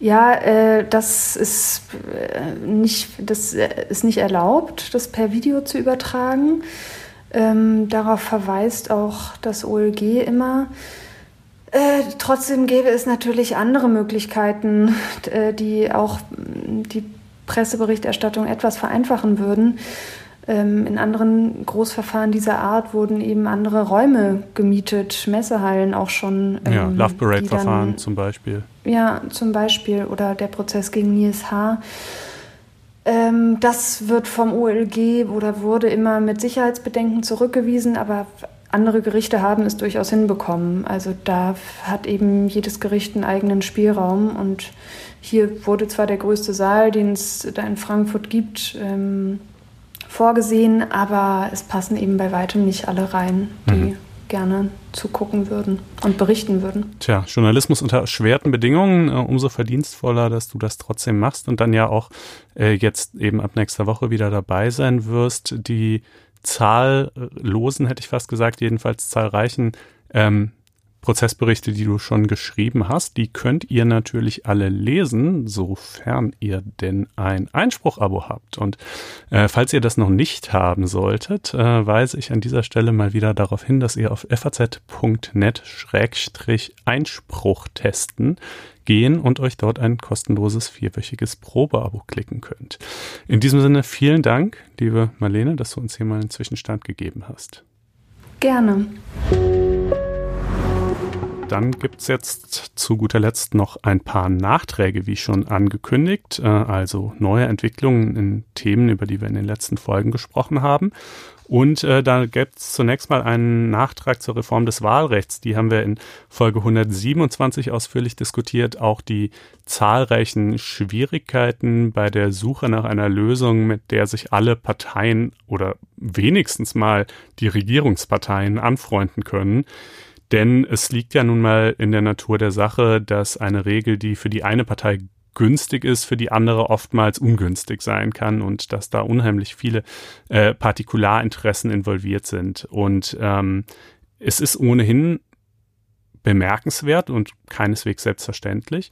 Ja, äh, das ist äh, nicht, das äh, ist nicht erlaubt, das per Video zu übertragen. Ähm, darauf verweist auch das OLG immer. Äh, trotzdem gäbe es natürlich andere Möglichkeiten, äh, die auch die Presseberichterstattung etwas vereinfachen würden. Ähm, in anderen Großverfahren dieser Art wurden eben andere Räume gemietet, Messehallen auch schon. Ähm, ja, Love Parade-Verfahren zum Beispiel. Ja, zum Beispiel. Oder der Prozess gegen Nils H. Ähm, das wird vom OLG oder wurde immer mit Sicherheitsbedenken zurückgewiesen, aber andere Gerichte haben es durchaus hinbekommen. Also da hat eben jedes Gericht einen eigenen Spielraum und hier wurde zwar der größte Saal, den es da in Frankfurt gibt, ähm, vorgesehen, aber es passen eben bei weitem nicht alle rein, die mhm. gerne zugucken würden und berichten würden. Tja, Journalismus unter erschwerten Bedingungen, äh, umso verdienstvoller, dass du das trotzdem machst und dann ja auch äh, jetzt eben ab nächster Woche wieder dabei sein wirst. Die zahllosen, hätte ich fast gesagt, jedenfalls zahlreichen ähm, Prozessberichte, die du schon geschrieben hast, die könnt ihr natürlich alle lesen, sofern ihr denn ein Einspruch-Abo habt. Und äh, falls ihr das noch nicht haben solltet, äh, weise ich an dieser Stelle mal wieder darauf hin, dass ihr auf faz.net-einspruch testen gehen und euch dort ein kostenloses vierwöchiges Probeabo klicken könnt. In diesem Sinne vielen Dank, liebe Marlene, dass du uns hier mal einen Zwischenstand gegeben hast. Gerne. Dann gibt's jetzt zu guter Letzt noch ein paar Nachträge, wie schon angekündigt, äh, also neue Entwicklungen in Themen, über die wir in den letzten Folgen gesprochen haben. Und äh, da gibt's zunächst mal einen Nachtrag zur Reform des Wahlrechts. Die haben wir in Folge 127 ausführlich diskutiert. Auch die zahlreichen Schwierigkeiten bei der Suche nach einer Lösung, mit der sich alle Parteien oder wenigstens mal die Regierungsparteien anfreunden können. Denn es liegt ja nun mal in der Natur der Sache, dass eine Regel, die für die eine Partei günstig ist, für die andere oftmals ungünstig sein kann und dass da unheimlich viele äh, Partikularinteressen involviert sind. Und ähm, es ist ohnehin bemerkenswert und keineswegs selbstverständlich,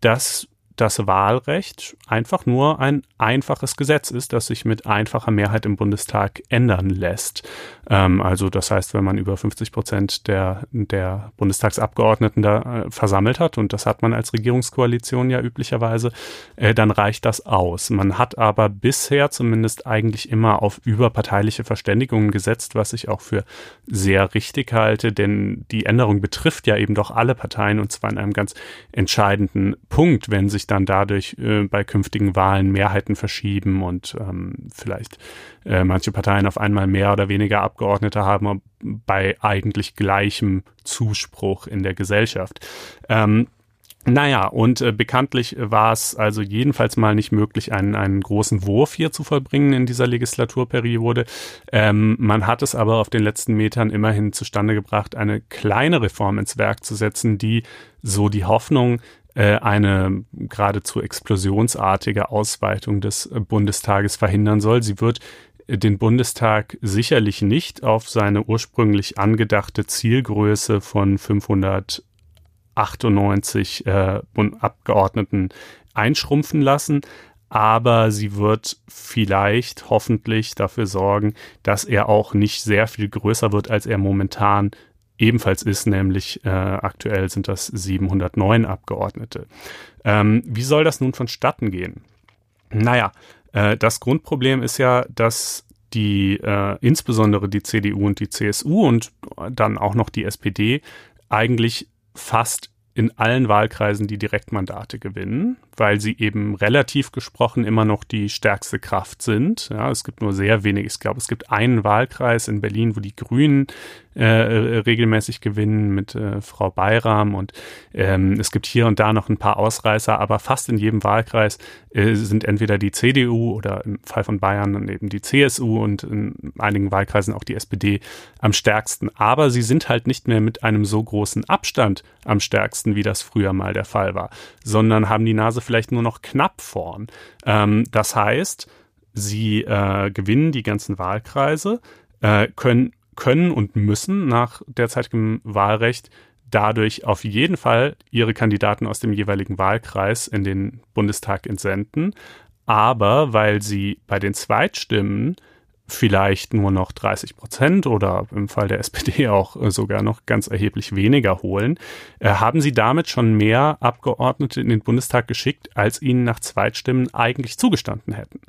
dass das Wahlrecht einfach nur ein einfaches Gesetz ist, das sich mit einfacher Mehrheit im Bundestag ändern lässt. Ähm, also das heißt, wenn man über 50 Prozent der, der Bundestagsabgeordneten da äh, versammelt hat, und das hat man als Regierungskoalition ja üblicherweise, äh, dann reicht das aus. Man hat aber bisher zumindest eigentlich immer auf überparteiliche Verständigungen gesetzt, was ich auch für sehr richtig halte, denn die Änderung betrifft ja eben doch alle Parteien und zwar in einem ganz entscheidenden Punkt, wenn sich dann dadurch äh, bei künftigen Wahlen Mehrheiten verschieben und ähm, vielleicht äh, manche Parteien auf einmal mehr oder weniger Abgeordnete haben bei eigentlich gleichem Zuspruch in der Gesellschaft. Ähm, naja, und äh, bekanntlich war es also jedenfalls mal nicht möglich, einen, einen großen Wurf hier zu vollbringen in dieser Legislaturperiode. Ähm, man hat es aber auf den letzten Metern immerhin zustande gebracht, eine kleine Reform ins Werk zu setzen, die so die Hoffnung eine geradezu explosionsartige Ausweitung des Bundestages verhindern soll. Sie wird den Bundestag sicherlich nicht auf seine ursprünglich angedachte Zielgröße von 598 äh, Abgeordneten einschrumpfen lassen. aber sie wird vielleicht hoffentlich dafür sorgen, dass er auch nicht sehr viel größer wird, als er momentan ebenfalls ist, nämlich äh, aktuell sind das 709 Abgeordnete. Ähm, wie soll das nun vonstatten gehen? Naja, äh, das Grundproblem ist ja, dass die äh, insbesondere die CDU und die CSU und dann auch noch die SPD eigentlich fast in allen Wahlkreisen die Direktmandate gewinnen, weil sie eben relativ gesprochen immer noch die stärkste Kraft sind. Ja, es gibt nur sehr wenig. Ich glaube, es gibt einen Wahlkreis in Berlin, wo die Grünen äh, regelmäßig gewinnen mit äh, Frau Bayram und ähm, es gibt hier und da noch ein paar Ausreißer, aber fast in jedem Wahlkreis äh, sind entweder die CDU oder im Fall von Bayern dann eben die CSU und in einigen Wahlkreisen auch die SPD am stärksten. Aber sie sind halt nicht mehr mit einem so großen Abstand am stärksten, wie das früher mal der Fall war, sondern haben die Nase vielleicht nur noch knapp vorn. Ähm, das heißt, sie äh, gewinnen die ganzen Wahlkreise, äh, können können und müssen nach derzeitigem Wahlrecht dadurch auf jeden Fall ihre Kandidaten aus dem jeweiligen Wahlkreis in den Bundestag entsenden. Aber weil sie bei den Zweitstimmen vielleicht nur noch 30 Prozent oder im Fall der SPD (laughs) auch sogar noch ganz erheblich weniger holen, äh, haben sie damit schon mehr Abgeordnete in den Bundestag geschickt, als ihnen nach Zweitstimmen eigentlich zugestanden hätten.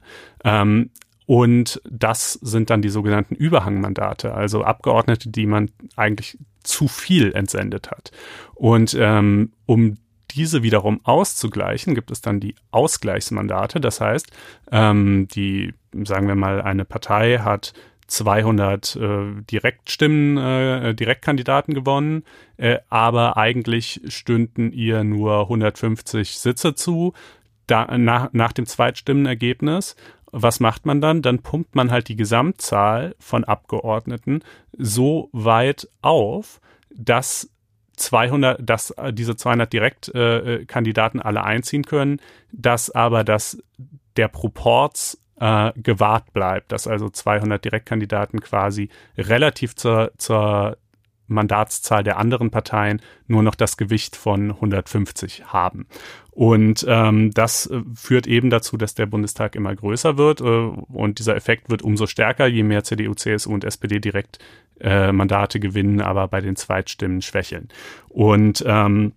Ähm, und das sind dann die sogenannten Überhangmandate, also Abgeordnete, die man eigentlich zu viel entsendet hat. Und ähm, um diese wiederum auszugleichen, gibt es dann die Ausgleichsmandate. Das heißt, ähm, die, sagen wir mal, eine Partei hat 200 äh, Direktstimmen, äh, Direktkandidaten gewonnen, äh, aber eigentlich stünden ihr nur 150 Sitze zu. Da, nach, nach dem Zweitstimmenergebnis was macht man dann? Dann pumpt man halt die Gesamtzahl von Abgeordneten so weit auf, dass 200, dass äh, diese 200 Direktkandidaten äh, alle einziehen können, dass aber das der Proports äh, gewahrt bleibt, dass also 200 Direktkandidaten quasi relativ zur, zur Mandatszahl der anderen Parteien nur noch das Gewicht von 150 haben. Und ähm, das äh, führt eben dazu, dass der Bundestag immer größer wird äh, und dieser Effekt wird umso stärker, je mehr CDU, CSU und SPD direkt äh, Mandate gewinnen, aber bei den Zweitstimmen schwächeln. Und ähm,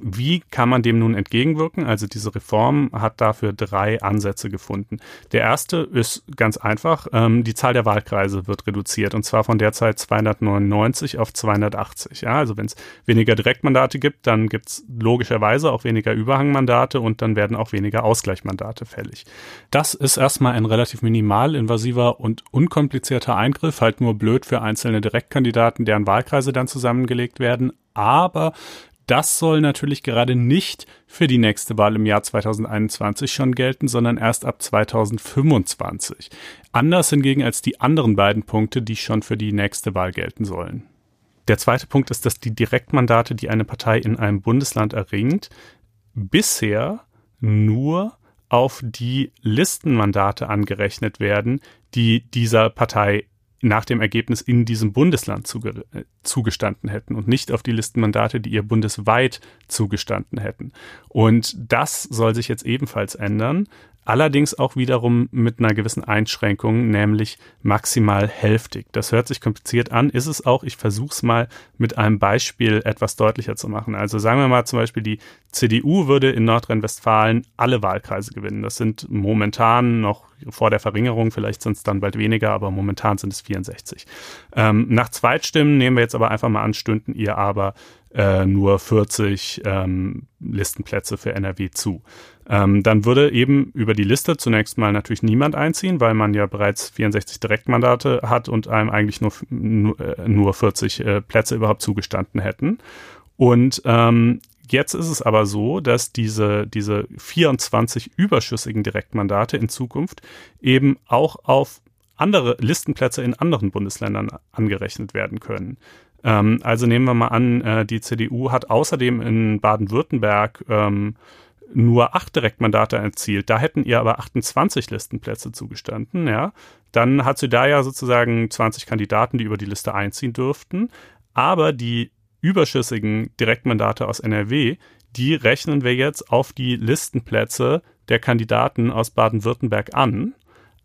wie kann man dem nun entgegenwirken? Also diese Reform hat dafür drei Ansätze gefunden. Der erste ist ganz einfach, ähm, die Zahl der Wahlkreise wird reduziert und zwar von derzeit 299 auf 280. Ja, also wenn es weniger Direktmandate gibt, dann gibt es logischerweise auch weniger Überhangmandate und dann werden auch weniger Ausgleichmandate fällig. Das ist erstmal ein relativ minimal invasiver und unkomplizierter Eingriff, halt nur blöd für einzelne Direktkandidaten, deren Wahlkreise dann zusammengelegt werden. Aber das soll natürlich gerade nicht für die nächste Wahl im Jahr 2021 schon gelten, sondern erst ab 2025. Anders hingegen als die anderen beiden Punkte, die schon für die nächste Wahl gelten sollen. Der zweite Punkt ist, dass die Direktmandate, die eine Partei in einem Bundesland erringt, bisher nur auf die Listenmandate angerechnet werden, die dieser Partei nach dem Ergebnis in diesem Bundesland zuge äh, zugestanden hätten und nicht auf die Listenmandate, die ihr bundesweit zugestanden hätten. Und das soll sich jetzt ebenfalls ändern. Allerdings auch wiederum mit einer gewissen Einschränkung, nämlich maximal hälftig. Das hört sich kompliziert an, ist es auch. Ich versuche es mal mit einem Beispiel etwas deutlicher zu machen. Also sagen wir mal zum Beispiel, die CDU würde in Nordrhein-Westfalen alle Wahlkreise gewinnen. Das sind momentan noch vor der Verringerung, vielleicht sind es dann bald weniger, aber momentan sind es 64. Ähm, nach Zweitstimmen nehmen wir jetzt aber einfach mal an, stünden ihr aber äh, nur 40 ähm, Listenplätze für NRW zu. Ähm, dann würde eben über die Liste zunächst mal natürlich niemand einziehen, weil man ja bereits 64 Direktmandate hat und einem eigentlich nur, nur 40 äh, Plätze überhaupt zugestanden hätten. Und ähm, jetzt ist es aber so, dass diese, diese 24 überschüssigen Direktmandate in Zukunft eben auch auf andere Listenplätze in anderen Bundesländern angerechnet werden können. Ähm, also nehmen wir mal an, äh, die CDU hat außerdem in Baden-Württemberg ähm, nur acht Direktmandate erzielt. Da hätten ihr aber 28 Listenplätze zugestanden, ja. Dann hat sie da ja sozusagen 20 Kandidaten, die über die Liste einziehen dürften. Aber die überschüssigen Direktmandate aus NRW, die rechnen wir jetzt auf die Listenplätze der Kandidaten aus Baden-Württemberg an.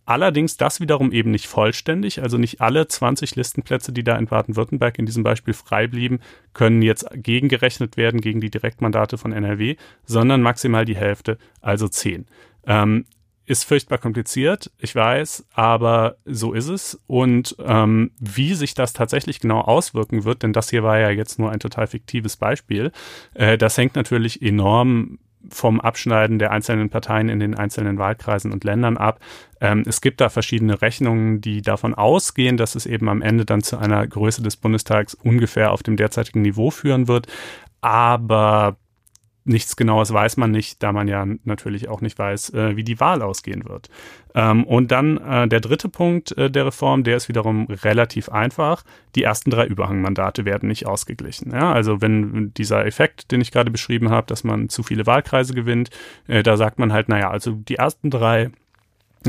Allerdings das wiederum eben nicht vollständig, also nicht alle 20 Listenplätze, die da in Baden-Württemberg in diesem Beispiel frei blieben, können jetzt gegengerechnet werden gegen die Direktmandate von NRW, sondern maximal die Hälfte, also 10. Ähm, ist furchtbar kompliziert, ich weiß, aber so ist es. Und ähm, wie sich das tatsächlich genau auswirken wird, denn das hier war ja jetzt nur ein total fiktives Beispiel, äh, das hängt natürlich enorm vom Abschneiden der einzelnen Parteien in den einzelnen Wahlkreisen und Ländern ab. Ähm, es gibt da verschiedene Rechnungen, die davon ausgehen, dass es eben am Ende dann zu einer Größe des Bundestags ungefähr auf dem derzeitigen Niveau führen wird. Aber nichts Genaues weiß man nicht, da man ja natürlich auch nicht weiß, äh, wie die Wahl ausgehen wird. Ähm, und dann äh, der dritte Punkt äh, der Reform, der ist wiederum relativ einfach. Die ersten drei Überhangmandate werden nicht ausgeglichen. Ja? Also wenn dieser Effekt, den ich gerade beschrieben habe, dass man zu viele Wahlkreise gewinnt, da sagt man halt, naja, also die ersten drei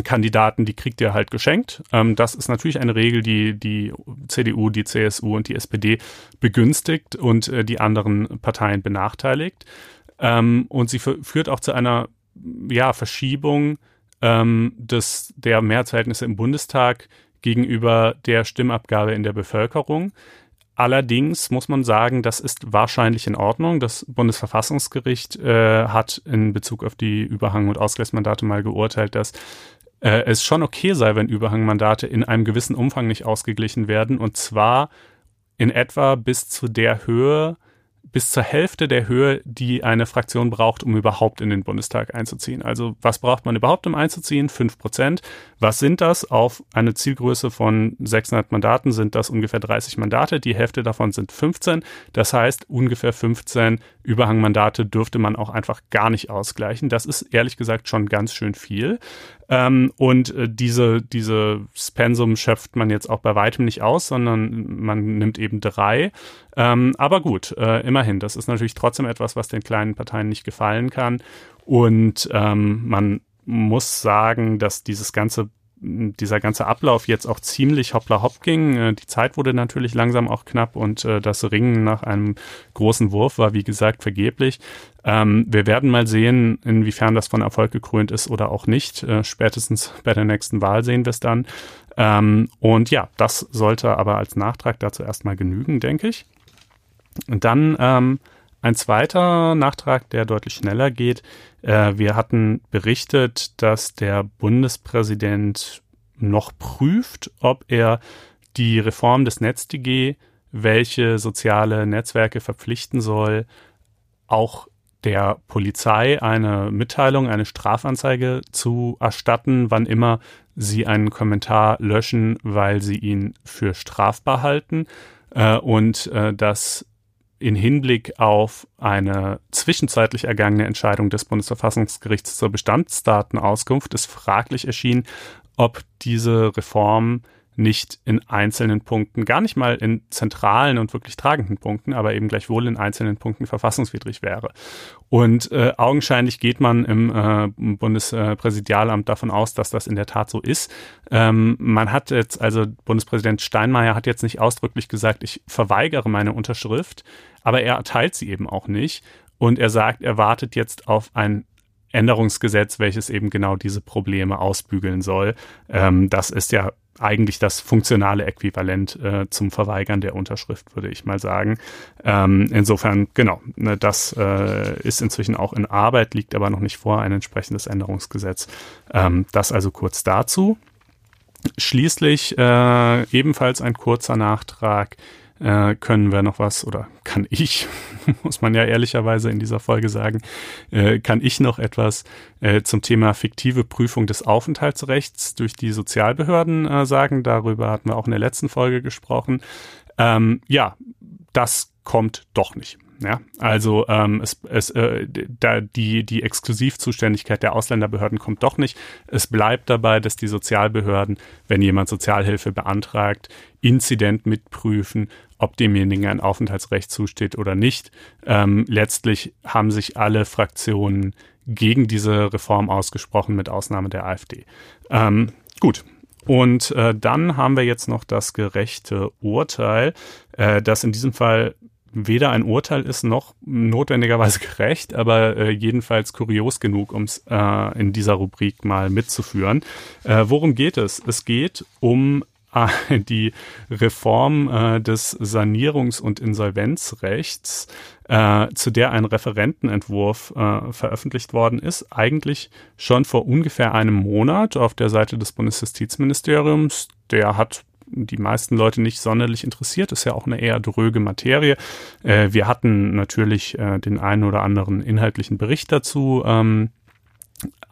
Kandidaten, die kriegt ihr halt geschenkt. Ähm, das ist natürlich eine Regel, die die CDU, die CSU und die SPD begünstigt und die anderen Parteien benachteiligt. Ähm, und sie führt auch zu einer ja, Verschiebung ähm, des, der Mehrheitsverhältnisse im Bundestag gegenüber der Stimmabgabe in der Bevölkerung. Allerdings muss man sagen, das ist wahrscheinlich in Ordnung. Das Bundesverfassungsgericht äh, hat in Bezug auf die Überhang- und Ausgleichsmandate mal geurteilt, dass äh, es schon okay sei, wenn Überhangmandate in einem gewissen Umfang nicht ausgeglichen werden. Und zwar in etwa bis zu der Höhe, bis zur Hälfte der Höhe, die eine Fraktion braucht, um überhaupt in den Bundestag einzuziehen. Also was braucht man überhaupt, um einzuziehen? Fünf Prozent. Was sind das? Auf eine Zielgröße von 600 Mandaten sind das ungefähr 30 Mandate. Die Hälfte davon sind 15. Das heißt, ungefähr 15 Überhangmandate dürfte man auch einfach gar nicht ausgleichen. Das ist ehrlich gesagt schon ganz schön viel. Ähm, und äh, diese, diese Pensum schöpft man jetzt auch bei weitem nicht aus, sondern man nimmt eben drei. Ähm, aber gut, äh, immerhin, das ist natürlich trotzdem etwas, was den kleinen Parteien nicht gefallen kann. Und ähm, man muss sagen, dass dieses ganze dieser ganze Ablauf jetzt auch ziemlich hoppla hopp ging. Äh, die Zeit wurde natürlich langsam auch knapp und äh, das Ringen nach einem großen Wurf war, wie gesagt, vergeblich. Ähm, wir werden mal sehen, inwiefern das von Erfolg gekrönt ist oder auch nicht. Äh, spätestens bei der nächsten Wahl sehen wir es dann. Ähm, und ja, das sollte aber als Nachtrag dazu erstmal genügen, denke ich. Und dann ähm, ein zweiter Nachtrag, der deutlich schneller geht. Äh, wir hatten berichtet, dass der Bundespräsident noch prüft, ob er die Reform des NetzDG, welche soziale Netzwerke verpflichten soll, auch der Polizei eine Mitteilung, eine Strafanzeige zu erstatten, wann immer sie einen Kommentar löschen, weil sie ihn für strafbar halten. Äh, und äh, dass in Hinblick auf eine zwischenzeitlich ergangene Entscheidung des Bundesverfassungsgerichts zur Bestandsdatenauskunft ist fraglich erschienen, ob diese Reform nicht in einzelnen Punkten, gar nicht mal in zentralen und wirklich tragenden Punkten, aber eben gleichwohl in einzelnen Punkten verfassungswidrig wäre. Und äh, augenscheinlich geht man im äh, Bundespräsidialamt davon aus, dass das in der Tat so ist. Ähm, man hat jetzt, also Bundespräsident Steinmeier hat jetzt nicht ausdrücklich gesagt, ich verweigere meine Unterschrift, aber er erteilt sie eben auch nicht. Und er sagt, er wartet jetzt auf ein Änderungsgesetz, welches eben genau diese Probleme ausbügeln soll. Ähm, das ist ja eigentlich das funktionale Äquivalent äh, zum Verweigern der Unterschrift, würde ich mal sagen. Ähm, insofern, genau, ne, das äh, ist inzwischen auch in Arbeit, liegt aber noch nicht vor, ein entsprechendes Änderungsgesetz. Ähm, das also kurz dazu. Schließlich äh, ebenfalls ein kurzer Nachtrag äh, können wir noch was oder kann ich, (laughs) muss man ja ehrlicherweise in dieser Folge sagen, äh, kann ich noch etwas äh, zum Thema fiktive Prüfung des Aufenthaltsrechts durch die Sozialbehörden äh, sagen. Darüber hatten wir auch in der letzten Folge gesprochen. Ähm, ja, das kommt doch nicht. Ja, also ähm, es, es, äh, da die, die Exklusivzuständigkeit der Ausländerbehörden kommt doch nicht. Es bleibt dabei, dass die Sozialbehörden, wenn jemand Sozialhilfe beantragt, Inzident mitprüfen, ob demjenigen ein Aufenthaltsrecht zusteht oder nicht. Ähm, letztlich haben sich alle Fraktionen gegen diese Reform ausgesprochen, mit Ausnahme der AfD. Ähm, gut. Und äh, dann haben wir jetzt noch das gerechte Urteil, äh, das in diesem Fall weder ein Urteil ist noch notwendigerweise (laughs) gerecht, aber äh, jedenfalls kurios genug, um es äh, in dieser Rubrik mal mitzuführen. Äh, worum geht es? Es geht um die Reform äh, des Sanierungs- und Insolvenzrechts, äh, zu der ein Referentenentwurf äh, veröffentlicht worden ist, eigentlich schon vor ungefähr einem Monat auf der Seite des Bundesjustizministeriums. Der hat die meisten Leute nicht sonderlich interessiert, ist ja auch eine eher dröge Materie. Äh, wir hatten natürlich äh, den einen oder anderen inhaltlichen Bericht dazu. Ähm,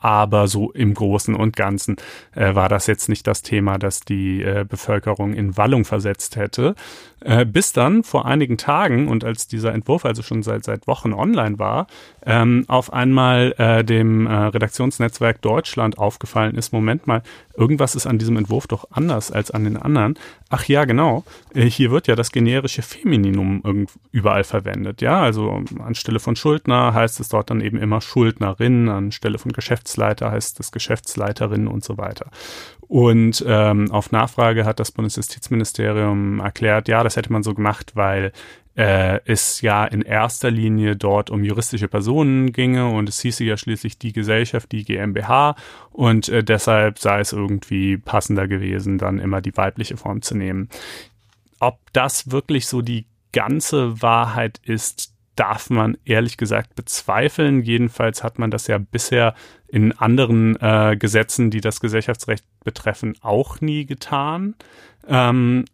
aber so im Großen und Ganzen äh, war das jetzt nicht das Thema, das die äh, Bevölkerung in Wallung versetzt hätte. Äh, bis dann vor einigen Tagen und als dieser Entwurf also schon seit, seit Wochen online war, ähm, auf einmal äh, dem äh, Redaktionsnetzwerk Deutschland aufgefallen ist, Moment mal, irgendwas ist an diesem Entwurf doch anders als an den anderen. Ach ja, genau, äh, hier wird ja das generische Femininum überall verwendet. Ja, also anstelle von Schuldner heißt es dort dann eben immer Schuldnerin, anstelle von Geschäftsleiter heißt es Geschäftsleiterin und so weiter. Und ähm, auf Nachfrage hat das Bundesjustizministerium erklärt, ja, das hätte man so gemacht, weil äh, es ja in erster Linie dort um juristische Personen ginge und es hieße ja schließlich die Gesellschaft, die GmbH und äh, deshalb sei es irgendwie passender gewesen, dann immer die weibliche Form zu nehmen. Ob das wirklich so die ganze Wahrheit ist, darf man ehrlich gesagt bezweifeln. Jedenfalls hat man das ja bisher in anderen äh, Gesetzen, die das Gesellschaftsrecht betreffen, auch nie getan. Ähm,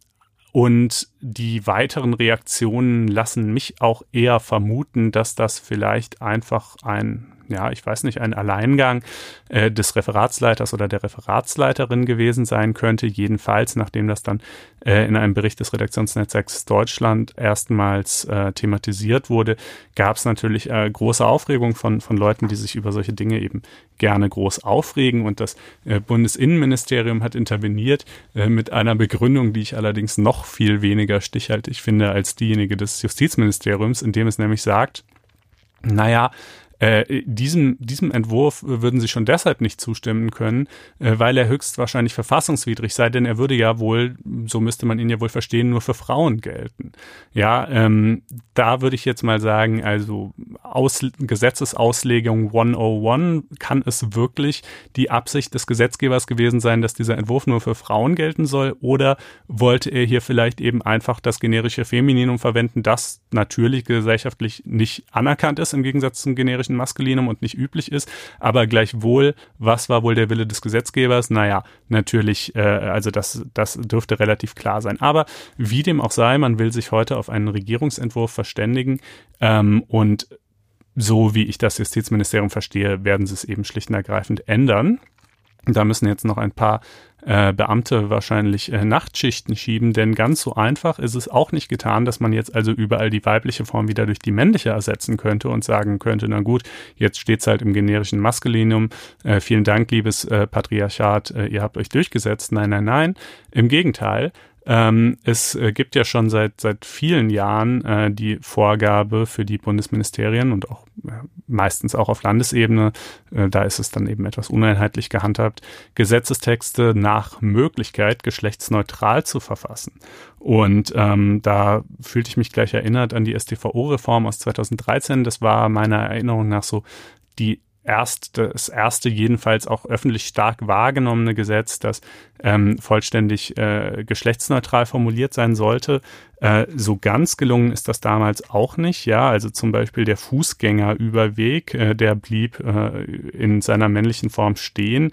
und die weiteren Reaktionen lassen mich auch eher vermuten, dass das vielleicht einfach ein ja, ich weiß nicht, ein Alleingang äh, des Referatsleiters oder der Referatsleiterin gewesen sein könnte. Jedenfalls, nachdem das dann äh, in einem Bericht des Redaktionsnetzwerks Deutschland erstmals äh, thematisiert wurde, gab es natürlich äh, große Aufregung von, von Leuten, die sich über solche Dinge eben gerne groß aufregen. Und das äh, Bundesinnenministerium hat interveniert äh, mit einer Begründung, die ich allerdings noch viel weniger stichhaltig finde als diejenige des Justizministeriums, indem es nämlich sagt, naja, äh, diesem, diesem Entwurf würden sie schon deshalb nicht zustimmen können, äh, weil er höchstwahrscheinlich verfassungswidrig sei, denn er würde ja wohl, so müsste man ihn ja wohl verstehen, nur für Frauen gelten. Ja, ähm, da würde ich jetzt mal sagen, also Aus Gesetzesauslegung 101 kann es wirklich die Absicht des Gesetzgebers gewesen sein, dass dieser Entwurf nur für Frauen gelten soll oder wollte er hier vielleicht eben einfach das generische Femininum verwenden, das natürlich gesellschaftlich nicht anerkannt ist im Gegensatz zum generischen ein Maskulinum und nicht üblich ist, aber gleichwohl, was war wohl der Wille des Gesetzgebers? Naja, natürlich, äh, also das, das dürfte relativ klar sein. Aber wie dem auch sei, man will sich heute auf einen Regierungsentwurf verständigen ähm, und so wie ich das Justizministerium verstehe, werden sie es eben schlicht und ergreifend ändern. Da müssen jetzt noch ein paar äh, Beamte wahrscheinlich äh, Nachtschichten schieben, denn ganz so einfach ist es auch nicht getan, dass man jetzt also überall die weibliche Form wieder durch die männliche ersetzen könnte und sagen könnte, na gut, jetzt steht's halt im generischen Maskulinum. Äh, vielen Dank, liebes äh, Patriarchat, äh, ihr habt euch durchgesetzt. Nein, nein, nein. Im Gegenteil. Ähm, es äh, gibt ja schon seit, seit vielen Jahren äh, die Vorgabe für die Bundesministerien und auch äh, meistens auch auf Landesebene, äh, da ist es dann eben etwas uneinheitlich gehandhabt, Gesetzestexte nach Möglichkeit geschlechtsneutral zu verfassen. Und ähm, da fühlte ich mich gleich erinnert an die StVO-Reform aus 2013. Das war meiner Erinnerung nach so die erst das erste jedenfalls auch öffentlich stark wahrgenommene Gesetz, das ähm, vollständig äh, geschlechtsneutral formuliert sein sollte. Äh, so ganz gelungen ist das damals auch nicht. Ja, also zum Beispiel der Fußgängerüberweg, äh, der blieb äh, in seiner männlichen Form stehen.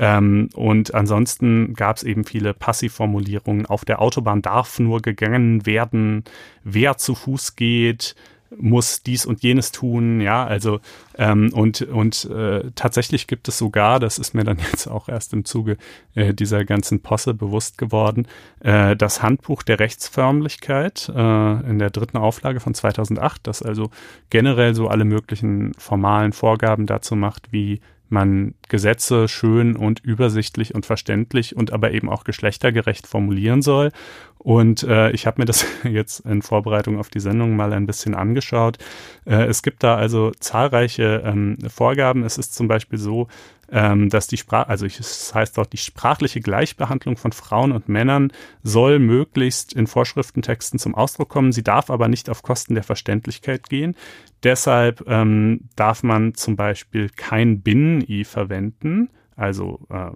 Ähm, und ansonsten gab es eben viele Passivformulierungen. Auf der Autobahn darf nur gegangen werden, wer zu Fuß geht, muss dies und jenes tun, ja, also ähm, und und äh, tatsächlich gibt es sogar, das ist mir dann (laughs) jetzt auch erst im Zuge äh, dieser ganzen Posse bewusst geworden, äh, das Handbuch der Rechtsförmlichkeit äh, in der dritten Auflage von 2008, das also generell so alle möglichen formalen Vorgaben dazu macht, wie man Gesetze schön und übersichtlich und verständlich und aber eben auch geschlechtergerecht formulieren soll. Und äh, ich habe mir das (laughs) jetzt in Vorbereitung auf die Sendung mal ein bisschen angeschaut. Äh, es gibt da also zahlreiche ähm, Vorgaben. Es ist zum Beispiel so, ähm, dass die Sprache, also es heißt dort, die sprachliche Gleichbehandlung von Frauen und Männern soll möglichst in Vorschriftentexten zum Ausdruck kommen. Sie darf aber nicht auf Kosten der Verständlichkeit gehen. Deshalb ähm, darf man zum Beispiel kein Binnen-I verwenden, also äh,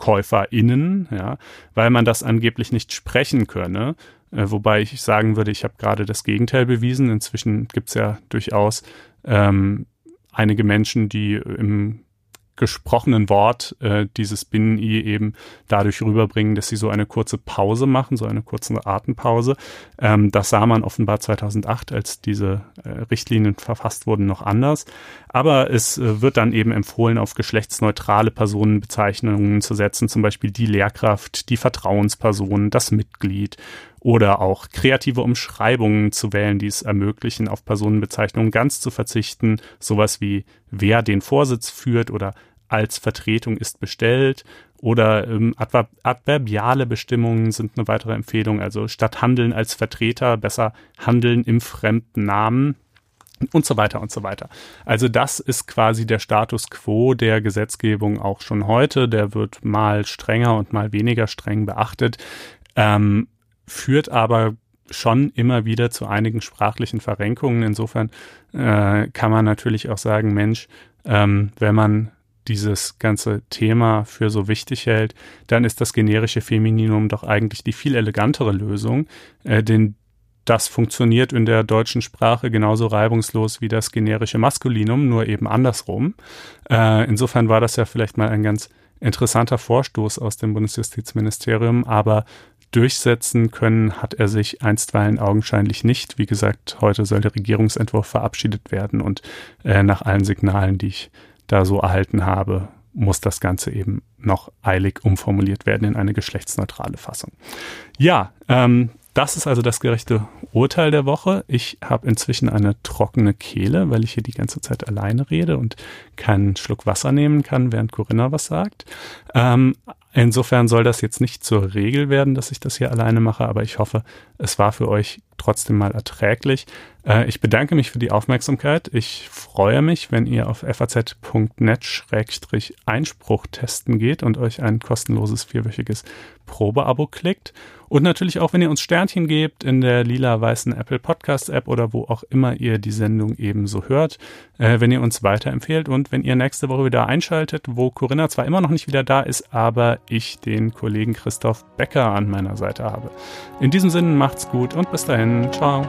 KäuferInnen, ja, weil man das angeblich nicht sprechen könne. Äh, wobei ich sagen würde, ich habe gerade das Gegenteil bewiesen. Inzwischen gibt es ja durchaus ähm, einige Menschen, die im gesprochenen Wort äh, dieses Binnen-I eben dadurch rüberbringen, dass sie so eine kurze Pause machen, so eine kurze Atempause. Ähm, das sah man offenbar 2008, als diese äh, Richtlinien verfasst wurden, noch anders. Aber es äh, wird dann eben empfohlen, auf geschlechtsneutrale Personenbezeichnungen zu setzen, zum Beispiel die Lehrkraft, die Vertrauensperson, das Mitglied oder auch kreative Umschreibungen zu wählen, die es ermöglichen, auf Personenbezeichnungen ganz zu verzichten, sowas wie wer den Vorsitz führt oder als Vertretung ist bestellt oder ähm, adver adverbiale Bestimmungen sind eine weitere Empfehlung. Also statt Handeln als Vertreter besser Handeln im fremden Namen und so weiter und so weiter. Also das ist quasi der Status quo der Gesetzgebung auch schon heute. Der wird mal strenger und mal weniger streng beachtet, ähm, führt aber schon immer wieder zu einigen sprachlichen Verrenkungen. Insofern äh, kann man natürlich auch sagen, Mensch, ähm, wenn man dieses ganze Thema für so wichtig hält, dann ist das generische Femininum doch eigentlich die viel elegantere Lösung, äh, denn das funktioniert in der deutschen Sprache genauso reibungslos wie das generische Maskulinum, nur eben andersrum. Äh, insofern war das ja vielleicht mal ein ganz interessanter Vorstoß aus dem Bundesjustizministerium, aber durchsetzen können hat er sich einstweilen augenscheinlich nicht. Wie gesagt, heute soll der Regierungsentwurf verabschiedet werden und äh, nach allen Signalen, die ich da so erhalten habe, muss das Ganze eben noch eilig umformuliert werden in eine geschlechtsneutrale Fassung. Ja, ähm, das ist also das gerechte Urteil der Woche. Ich habe inzwischen eine trockene Kehle, weil ich hier die ganze Zeit alleine rede und keinen Schluck Wasser nehmen kann, während Corinna was sagt. Ähm, insofern soll das jetzt nicht zur Regel werden, dass ich das hier alleine mache, aber ich hoffe, es war für euch trotzdem mal erträglich. Äh, ich bedanke mich für die Aufmerksamkeit. Ich freue mich, wenn ihr auf faz.net-einspruch testen geht und euch ein kostenloses vierwöchiges Probeabo klickt. Und natürlich auch, wenn ihr uns Sternchen gebt in der lila-weißen Apple Podcast App oder wo auch immer ihr die Sendung ebenso hört, äh, wenn ihr uns weiterempfehlt und wenn ihr nächste Woche wieder einschaltet, wo Corinna zwar immer noch nicht wieder da ist, aber ich den Kollegen Christoph Becker an meiner Seite habe. In diesem Sinne macht's gut und bis dahin. 窗。